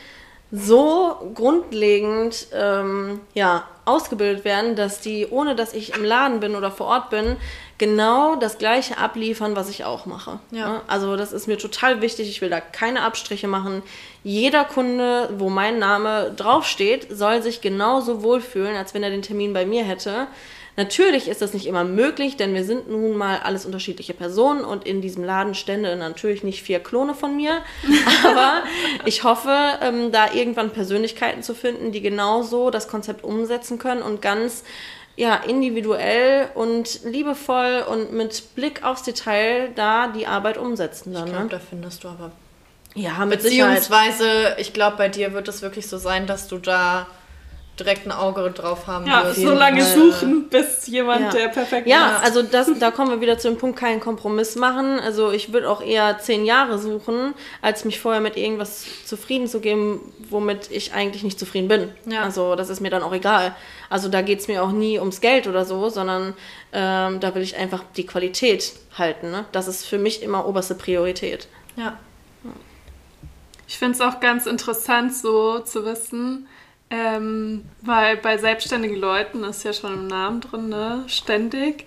so grundlegend ähm, ja, ausgebildet werden, dass die, ohne dass ich im Laden bin oder vor Ort bin, genau das gleiche abliefern, was ich auch mache. Ja. Ne? Also das ist mir total wichtig. Ich will da keine Abstriche machen. Jeder Kunde, wo mein Name draufsteht, soll sich genauso wohlfühlen, als wenn er den Termin bei mir hätte. Natürlich ist das nicht immer möglich, denn wir sind nun mal alles unterschiedliche Personen und in diesem Laden stände natürlich nicht vier Klone von mir. Aber ich hoffe, ähm, da irgendwann Persönlichkeiten zu finden, die genauso das Konzept umsetzen können und ganz ja, individuell und liebevoll und mit Blick aufs Detail da die Arbeit umsetzen. Dann, ich glaube, ne? da findest du aber. Ja, mit Beziehungsweise, Sicherheit. ich glaube, bei dir wird es wirklich so sein, dass du da direkt ein Auge drauf haben ja, so lange suchen, bis jemand ja. der perfekt Ja, also das, da kommen wir wieder zu dem Punkt, keinen Kompromiss machen. Also ich würde auch eher zehn Jahre suchen, als mich vorher mit irgendwas zufrieden zu geben, womit ich eigentlich nicht zufrieden bin. Ja. Also das ist mir dann auch egal. Also da geht es mir auch nie ums Geld oder so, sondern ähm, da will ich einfach die Qualität halten. Ne? Das ist für mich immer oberste Priorität. Ja. Ich finde es auch ganz interessant, so zu wissen, ähm, weil bei selbstständigen Leuten ist ja schon im Namen drin, ne? Ständig,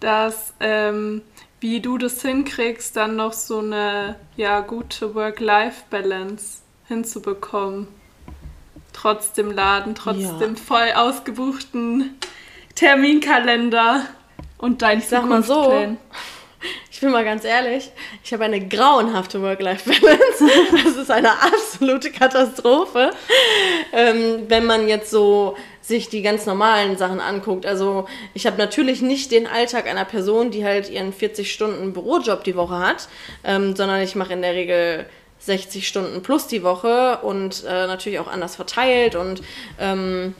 dass ähm, wie du das hinkriegst, dann noch so eine ja gute Work-Life-Balance hinzubekommen. Trotz dem Laden, trotz ja. dem voll ausgebuchten Terminkalender und dein Ich sag mal so, ich bin mal ganz ehrlich, ich habe eine grauenhafte Work-Life-Balance. Das ist eine absolute Katastrophe. Ähm, wenn man jetzt so sich die ganz normalen Sachen anguckt. Also ich habe natürlich nicht den Alltag einer Person, die halt ihren 40 Stunden Bürojob die Woche hat, ähm, sondern ich mache in der Regel 60 Stunden plus die Woche und äh, natürlich auch anders verteilt und ähm,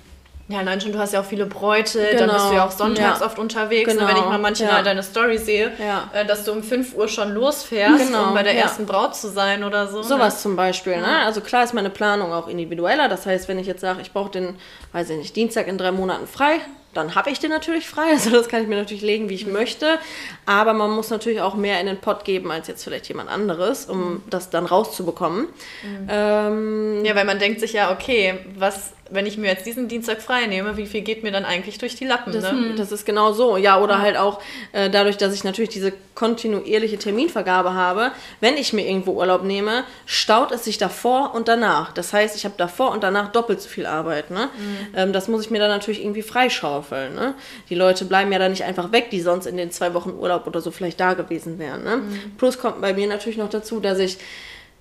ja, allein schon, du hast ja auch viele Bräute, genau. dann bist du ja auch sonntags ja. oft unterwegs. Genau. Und wenn ich mal manchmal ja. deine Story sehe, ja. Äh, dass du um 5 Uhr schon losfährst, genau. um bei der ersten Braut zu sein oder so. Sowas ne? zum Beispiel. Ne? Also klar ist meine Planung auch individueller. Das heißt, wenn ich jetzt sage, ich brauche den, weiß ich nicht, Dienstag in drei Monaten frei, dann habe ich den natürlich frei. Also das kann ich mir natürlich legen, wie ich mhm. möchte. Aber man muss natürlich auch mehr in den Pott geben als jetzt vielleicht jemand anderes, um mhm. das dann rauszubekommen. Mhm. Ähm, ja, weil man denkt sich ja, okay, was wenn ich mir jetzt diesen Dienstag frei nehme, wie viel geht mir dann eigentlich durch die Lappen? Das, ne? das ist genau so. Ja, oder halt auch äh, dadurch, dass ich natürlich diese kontinuierliche Terminvergabe habe, wenn ich mir irgendwo Urlaub nehme, staut es sich davor und danach. Das heißt, ich habe davor und danach doppelt so viel Arbeit. Ne? Ähm, das muss ich mir dann natürlich irgendwie freischaufeln. Ne? Die Leute bleiben ja dann nicht einfach weg, die sonst in den zwei Wochen Urlaub oder so vielleicht da gewesen wären. Ne? Plus kommt bei mir natürlich noch dazu, dass ich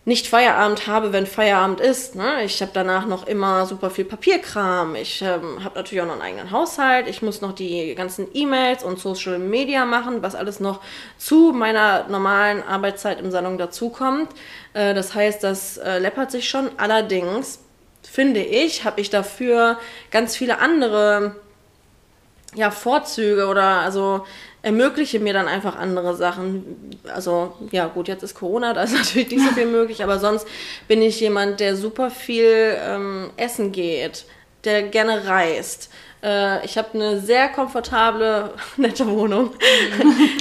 nicht Feierabend habe, wenn Feierabend ist. Ne? Ich habe danach noch immer super viel Papierkram. Ich ähm, habe natürlich auch noch einen eigenen Haushalt. Ich muss noch die ganzen E-Mails und Social Media machen, was alles noch zu meiner normalen Arbeitszeit im Salon dazukommt. Äh, das heißt, das äh, läppert sich schon. Allerdings finde ich, habe ich dafür ganz viele andere ja, Vorzüge oder also ermögliche mir dann einfach andere Sachen. Also, ja, gut, jetzt ist Corona, da ist natürlich nicht so viel möglich, aber sonst bin ich jemand, der super viel ähm, essen geht, der gerne reist. Äh, ich habe eine sehr komfortable, nette Wohnung.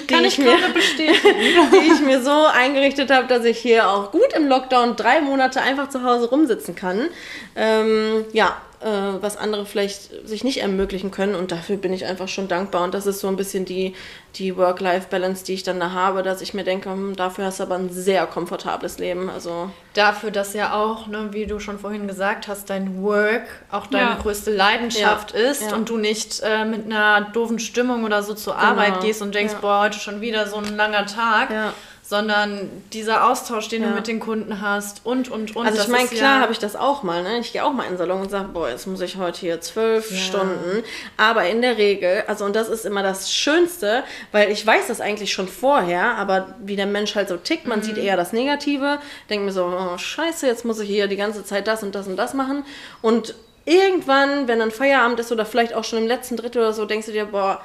die Kann ich mir, gerade bestätigen. die ich mir so eingerichtet habe, dass ich hier auch gut im Lockdown drei Monate einfach zu Hause rumsitzen kann. Ähm, ja, was andere vielleicht sich nicht ermöglichen können und dafür bin ich einfach schon dankbar und das ist so ein bisschen die, die Work-Life-Balance, die ich dann da habe, dass ich mir denke, hm, dafür hast du aber ein sehr komfortables Leben, also Dafür, dass ja auch, ne, wie du schon vorhin gesagt hast, dein Work auch deine Ja. größte Leidenschaft Ja, ist ja. und du nicht äh, mit einer doofen Stimmung oder so zur Arbeit gehst und denkst, ja. boah, heute schon wieder so ein langer Tag, Ja. Sondern dieser Austausch, den Ja. du mit den Kunden hast und, und, und. Also ich meine, klar ja, habe ich das auch mal. Ne? Ich gehe auch mal in den Salon und sage, boah, jetzt muss ich heute hier zwölf Stunden. Aber in der Regel, also und das ist immer das Schönste, weil ich weiß das eigentlich schon vorher, aber wie der Mensch halt so tickt, man sieht eher das Negative, denkt mir so, oh, scheiße, jetzt muss ich hier die ganze Zeit das und das und das machen. Und irgendwann, wenn dann Feierabend ist oder vielleicht auch schon im letzten Drittel oder so, denkst du dir, boah,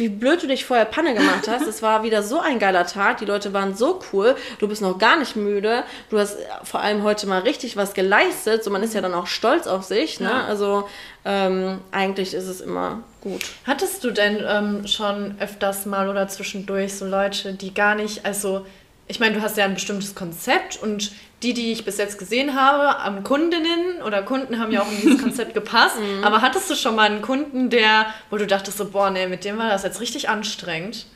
wie blöd du dich vorher Panne gemacht hast. Es war wieder so ein geiler Tag. Die Leute waren so cool. Du bist noch gar nicht müde. Du hast vor allem heute mal richtig was geleistet. So, man ist ja dann auch stolz auf sich. Ne? Ja. Also ähm, eigentlich ist es immer gut. Hattest du denn ähm, schon öfters mal oder zwischendurch so Leute, die gar nicht, also ich meine, du hast ja ein bestimmtes Konzept und die, die ich bis jetzt gesehen habe, am Kundinnen oder Kunden haben ja auch in dieses Konzept gepasst. Mhm. Aber hattest du schon mal einen Kunden, der, wo du dachtest so, boah, nee, mit dem war das jetzt richtig anstrengend.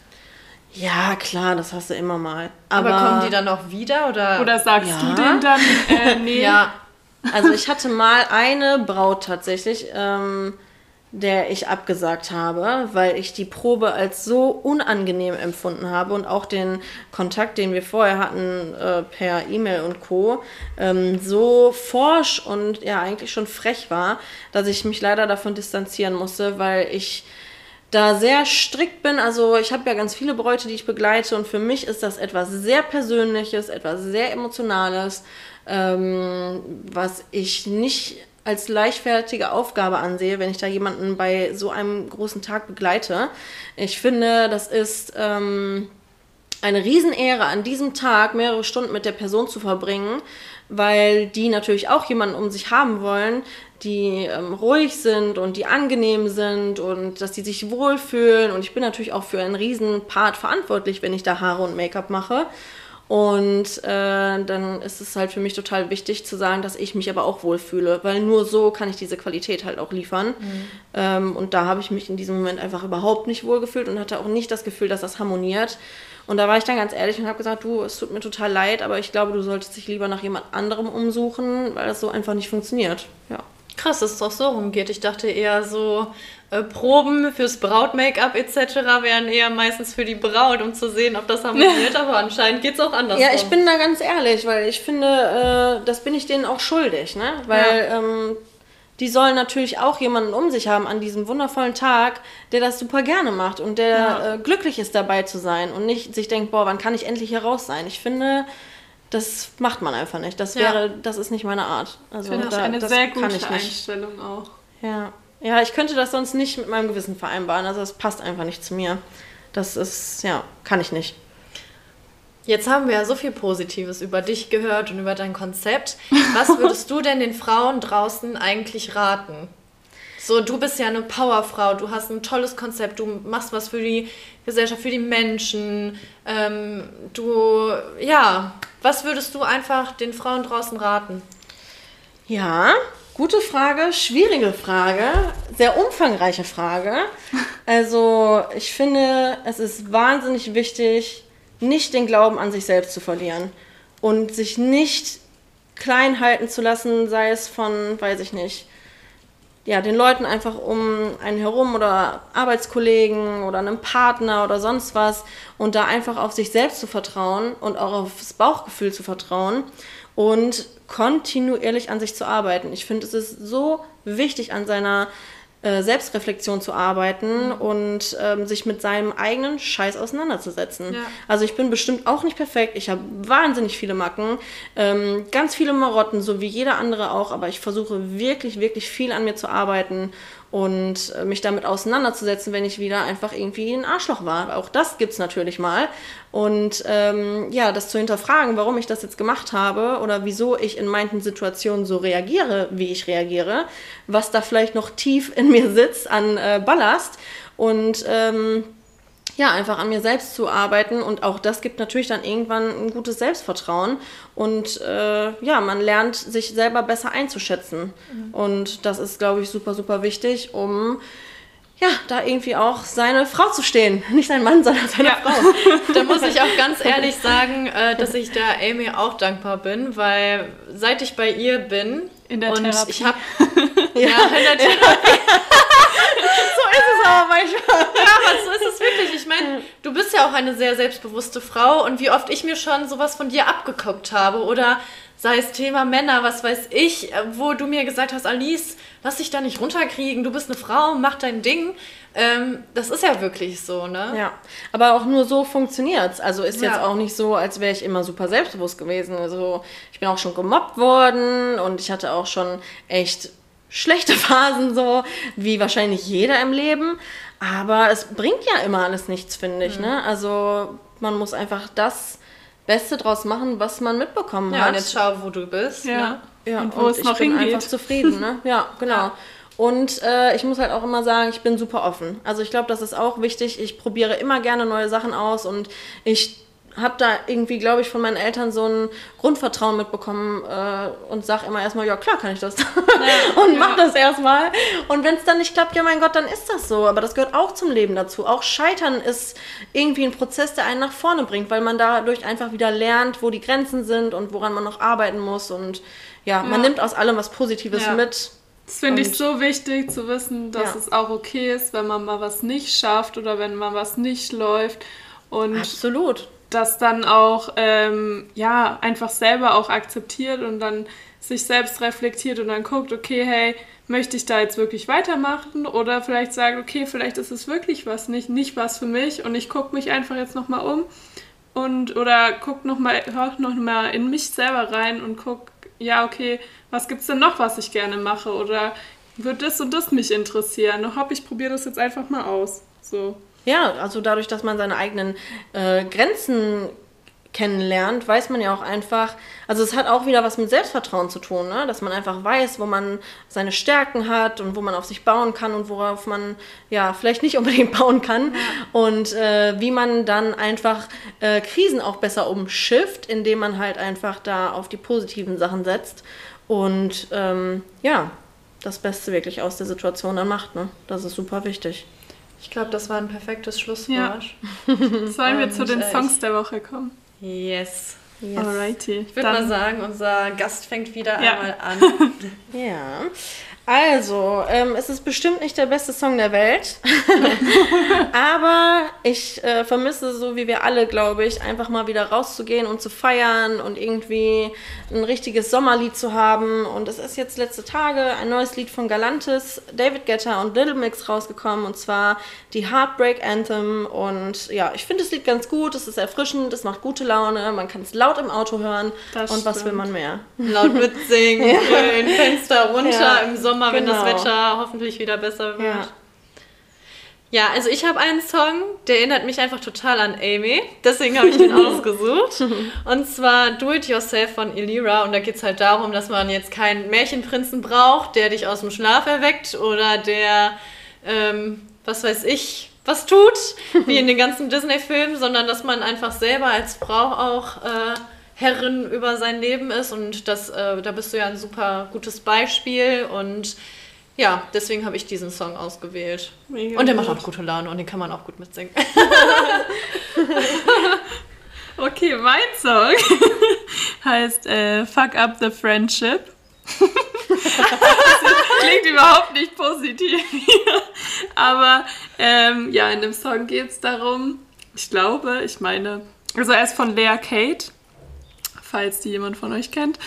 Ja, klar, das hast du immer mal. Aber, Aber, kommen die dann auch wieder oder? Oder sagst Ja. du denen dann, äh, nee, ja, Also ich hatte mal eine Braut tatsächlich, ähm, der ich abgesagt habe, weil ich die Probe als so unangenehm empfunden habe und auch den Kontakt, den wir vorher hatten äh, per E-Mail und Co, ähm, so forsch und ja eigentlich schon frech war, dass ich mich leider davon distanzieren musste, weil ich da sehr strikt bin. Also ich habe ja ganz viele Bräute, die ich begleite und für mich ist das etwas sehr Persönliches, etwas sehr Emotionales, ähm, was ich nicht als leichtfertige Aufgabe ansehe, wenn ich da jemanden bei so einem großen Tag begleite. Ich finde, das ist ähm, eine Riesenehre, an diesem Tag mehrere Stunden mit der Person zu verbringen, weil die natürlich auch jemanden um sich haben wollen, die ähm, ruhig sind und die angenehm sind und dass die sich wohlfühlen. Und ich bin natürlich auch für einen riesen Part verantwortlich, wenn ich da Haare und Make-up mache. Und äh, dann ist es halt für mich total wichtig zu sagen, dass ich mich aber auch wohlfühle, weil nur so kann ich diese Qualität halt auch liefern. Ähm, und da habe ich mich in diesem Moment einfach überhaupt nicht wohlgefühlt und hatte auch nicht das Gefühl, dass das harmoniert. Und da war ich dann ganz ehrlich und habe gesagt, du, es tut mir total leid, aber ich glaube, du solltest dich lieber nach jemand anderem umsuchen, weil das so einfach nicht funktioniert. Ja. krass, dass es auch so rumgeht. Ich dachte eher so, äh, Proben fürs Braut-Make-up etc. wären eher meistens für die Braut, um zu sehen, ob das harmoniert, aber anscheinend geht es auch anders. Ja, ich bin da ganz ehrlich, weil ich finde, äh, das bin ich denen auch schuldig, ne? Weil ähm, die sollen natürlich auch jemanden um sich haben an diesem wundervollen Tag, der das super gerne macht und der Ja. äh, glücklich ist dabei zu sein und nicht sich denkt, boah, wann kann ich endlich hier raus sein? Ich finde, das macht man einfach nicht. Das Ja. wäre, das ist nicht meine Art. Also da, eine das sehr kann gute ich nicht. Einstellung auch. Ja. Ja, ich könnte das sonst nicht mit meinem Gewissen vereinbaren. Also das passt einfach nicht zu mir. Das ist, ja, kann ich nicht. Jetzt haben wir ja so viel Positives über dich gehört und über dein Konzept. Was würdest du denn den Frauen draußen eigentlich raten? So, du bist ja eine Powerfrau, du hast ein tolles Konzept, du machst was für die Gesellschaft, für die Menschen. Ähm, du, ja, was würdest du einfach den Frauen draußen raten? Ja, Gute Frage, schwierige Frage, sehr umfangreiche Frage. Also ich finde, es ist wahnsinnig wichtig, nicht den Glauben an sich selbst zu verlieren und sich nicht klein halten zu lassen, sei es von, weiß ich nicht, ja, den Leuten einfach um einen herum oder Arbeitskollegen oder einem Partner oder sonst was und da einfach auf sich selbst zu vertrauen und auch aufs Bauchgefühl zu vertrauen und kontinuierlich an sich zu arbeiten. Ich finde, es ist so wichtig, an seiner äh, Selbstreflexion zu arbeiten mhm. und ähm, sich mit seinem eigenen Scheiß auseinanderzusetzen. Ja. Also ich bin bestimmt auch nicht perfekt. Ich habe wahnsinnig viele Macken, ähm, ganz viele Marotten, so wie jeder andere auch, aber ich versuche wirklich, wirklich viel an mir zu arbeiten und äh, mich damit auseinanderzusetzen, wenn ich wieder einfach irgendwie ein Arschloch war. Auch das gibt es natürlich mal. Und ähm, ja, das zu hinterfragen, warum ich das jetzt gemacht habe oder wieso ich in manchen Situationen so reagiere, wie ich reagiere, was da vielleicht noch tief in mir sitzt an äh, Ballast. Und ähm, ja, einfach an mir selbst zu arbeiten und auch das gibt natürlich dann irgendwann ein gutes Selbstvertrauen und äh, ja, man lernt sich selber besser einzuschätzen mhm. und das ist, glaube ich, super, super wichtig, um ja, da irgendwie auch seine Frau zu stehen. Nicht sein Mann, sondern seine ja. Frau. da muss ich auch ganz ehrlich sagen, äh, dass ich da Amy auch dankbar bin, weil seit ich bei ihr bin in der und Therapie. ich habe ja, in der Therapie. so ist es aber manchmal. Ja, aber so ist es wirklich. Ich meine, du bist ja auch eine sehr selbstbewusste Frau und wie oft ich mir schon sowas von dir abgeguckt habe oder sei es Thema Männer, was weiß ich, wo du mir gesagt hast, Alice, lass dich da nicht runterkriegen, du bist eine Frau, mach dein Ding. Ähm, das ist ja wirklich so, ne? Ja, aber auch nur so funktioniert's. Also ist ja. jetzt auch nicht so, als wäre ich immer super selbstbewusst gewesen. Also ich bin auch schon gemobbt worden und ich hatte auch schon echt schlechte Phasen so, wie wahrscheinlich jeder im Leben. Aber es bringt ja immer alles nichts, finde ich. Mhm. Ne? Also man muss einfach das Beste draus machen, was man mitbekommen ja, hat. Und jetzt schau, wo du bist. Ja. Ne? Ja, und wo und es ich noch bin hingeht. einfach zufrieden. Ne? Ja, genau. Ja. Und äh, ich muss halt auch immer sagen, ich bin super offen. Also ich glaube, das ist auch wichtig. Ich probiere immer gerne neue Sachen aus und ich habe da irgendwie, glaube ich, von meinen Eltern so ein Grundvertrauen mitbekommen äh, und sage immer erstmal, ja klar kann ich das. Ja, und mach ja. das erstmal. Und wenn es dann nicht klappt, ja mein Gott, dann ist das so. Aber das gehört auch zum Leben dazu. Auch Scheitern ist irgendwie ein Prozess, der einen nach vorne bringt, weil man dadurch einfach wieder lernt, wo die Grenzen sind und woran man noch arbeiten muss. Und ja, ja. man nimmt aus allem was Positives mit. Das finde ich so wichtig zu wissen, dass es auch okay ist, wenn man mal was nicht schafft oder wenn mal was nicht läuft. Und Absolut das dann auch ähm, ja einfach selber auch akzeptiert und dann sich selbst reflektiert und dann guckt, okay, hey, möchte ich da jetzt wirklich weitermachen oder vielleicht sagen, okay, vielleicht ist es wirklich was nicht, nicht was für mich und ich gucke mich einfach jetzt nochmal um und oder guck nochmal, hör nochmal in mich selber rein und guck, ja, okay, was gibt's denn noch, was ich gerne mache oder wird das und das mich interessieren? Hopp, ich probiere das jetzt einfach mal aus. So. Ja, also dadurch, dass man seine eigenen äh, Grenzen kennenlernt, weiß man ja auch einfach, also es hat auch wieder was mit Selbstvertrauen zu tun, ne? dass man einfach weiß, wo man seine Stärken hat und wo man auf sich bauen kann und worauf man ja vielleicht nicht unbedingt bauen kann ja. und äh, wie man dann einfach äh, Krisen auch besser umschifft, indem man halt einfach da auf die positiven Sachen setzt und ähm, ja, das Beste wirklich aus der Situation dann macht. Ne? Das ist super wichtig. Ich glaube, das war ein perfektes Schlusswort. Ja. Sollen wir zu den Songs der Woche kommen? Yes. yes. Alrighty. Ich würde mal sagen, unser Gast fängt wieder ja. einmal an. ja. Also, ähm, es ist bestimmt nicht der beste Song der Welt, aber ich äh, vermisse, so wie wir alle, glaube ich, einfach mal wieder rauszugehen und zu feiern und irgendwie ein richtiges Sommerlied zu haben. Und es ist jetzt letzte Tage ein neues Lied von Galantis, David Guetta und Little Mix rausgekommen und zwar die Heartbreak Anthem. Und ja, ich finde das Lied ganz gut, es ist erfrischend, es macht gute Laune, man kann es laut im Auto hören. Das und stimmt. was will man mehr? Laut mitsingen, ja. Fenster runter ja. im Sommer. Sommer, genau. wenn das genau. Wetter hoffentlich wieder besser wird. Ja. Ja, also ich habe einen Song, der erinnert mich einfach total an Amy. Deswegen habe ich den ausgesucht. Und zwar Do It Yourself von Elira. Und da geht es halt darum, dass man jetzt keinen Märchenprinzen braucht, der dich aus dem Schlaf erweckt oder der, ähm, was weiß ich, was tut, wie in den ganzen Disney-Filmen, sondern dass man einfach selber als Frau auch äh, Herrin über sein Leben ist und das, äh, da bist du ja ein super gutes Beispiel und ja, deswegen habe ich diesen Song ausgewählt. Mega und der macht gut. auch gute Laune und den kann man auch gut mitsingen. Okay, mein Song heißt äh, Fuck Up the Friendship. das klingt überhaupt nicht positiv. Aber ähm, ja, in dem Song geht es darum, ich glaube, ich meine, also er ist von Lea Kate, falls die jemand von euch kennt.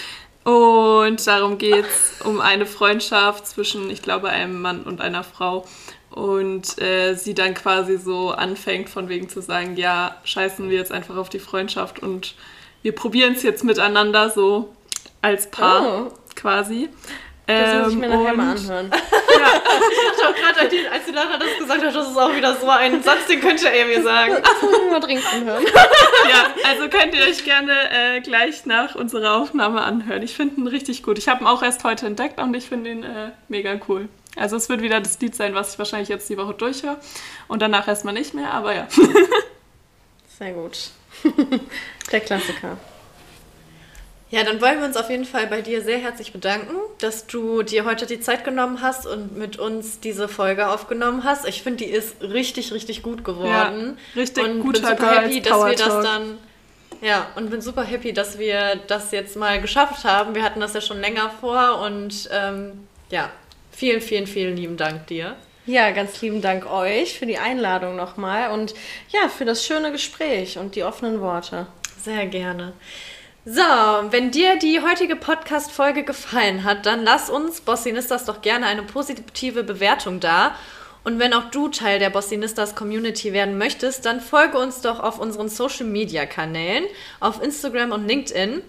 Und darum geht es um eine Freundschaft zwischen, ich glaube, einem Mann und einer Frau. Und äh, sie dann quasi so anfängt, von wegen zu sagen, ja, scheißen wir jetzt einfach auf die Freundschaft und wir probieren es jetzt miteinander so als Paar Oh. quasi. Das muss ich Ähm, mir nachher mal und- anhören. Ich habe gerade, als die- Lara das gesagt hat, das ist auch wieder so ein Satz, den könnte er mir sagen. Das muss ich mal dringend anhören. Ja, also könnt ihr euch gerne äh, gleich nach unserer Aufnahme anhören. Ich finde ihn richtig gut. Ich habe ihn auch erst heute entdeckt und ich finde ihn äh, mega cool. Also es wird wieder das Lied sein, was ich wahrscheinlich jetzt die Woche durchhöre und danach erstmal nicht mehr, aber ja. Sehr gut. Der Klassiker. Ja, dann wollen wir uns auf jeden Fall bei dir sehr herzlich bedanken, dass du dir heute die Zeit genommen hast und mit uns diese Folge aufgenommen hast. Ich finde, die ist richtig, richtig gut geworden. Ja, richtig und guter bin super happy, dass wir das dann. Ja, und bin super happy, dass wir das jetzt mal geschafft haben. Wir hatten das ja schon länger vor und ähm, ja, vielen, vielen, vielen lieben Dank dir. Ja, ganz lieben Dank euch für die Einladung nochmal und ja, für das schöne Gespräch und die offenen Worte. Sehr gerne. So, wenn dir die heutige Podcast-Folge gefallen hat, dann lass uns Bossinistas doch gerne eine positive Bewertung da. Und wenn auch du Teil der Bossinistas Community werden möchtest, dann folge uns doch auf unseren Social-Media-Kanälen, auf Instagram und LinkedIn.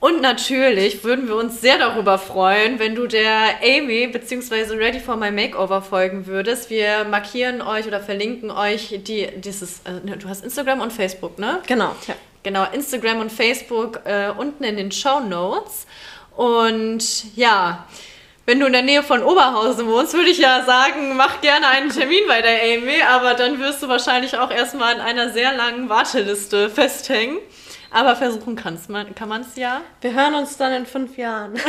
Und natürlich würden wir uns sehr darüber freuen, wenn du der Amy bzw. Ready for My Makeover folgen würdest. Wir markieren euch oder verlinken euch die, dieses, äh, du hast Instagram und Facebook, ne? Genau. Ja. Genau, Instagram und Facebook äh, unten in den Show Notes. Und ja, wenn du in der Nähe von Oberhausen wohnst, würde ich ja sagen, mach gerne einen Termin bei der Amy, aber dann wirst du wahrscheinlich auch erstmal in einer sehr langen Warteliste festhängen. Aber versuchen kann's man, kann man es ja. Wir hören uns dann in fünf Jahren.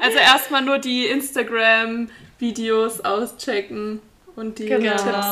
Also erstmal nur die Instagram-Videos auschecken und die Genau. Tipps.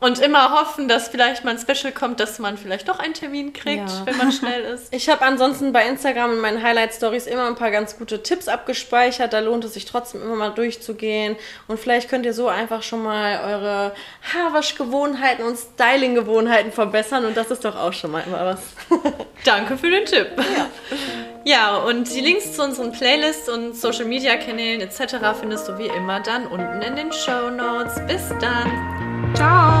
Und immer hoffen, dass vielleicht mal ein Special kommt, dass man vielleicht doch einen Termin kriegt, Ja. wenn man schnell ist. Ich habe ansonsten bei Instagram in meinen Highlight-Stories immer ein paar ganz gute Tipps abgespeichert. Da lohnt es sich trotzdem immer mal durchzugehen. Und vielleicht könnt ihr so einfach schon mal eure Haarwaschgewohnheiten und Styling-Gewohnheiten verbessern. Und das ist doch auch schon mal immer was. Danke für den Tipp. Ja. ja, und die Links zu unseren Playlists und Social Media Kanälen etc. findest du wie immer dann unten in den Show Notes. Bis dann. Ciao!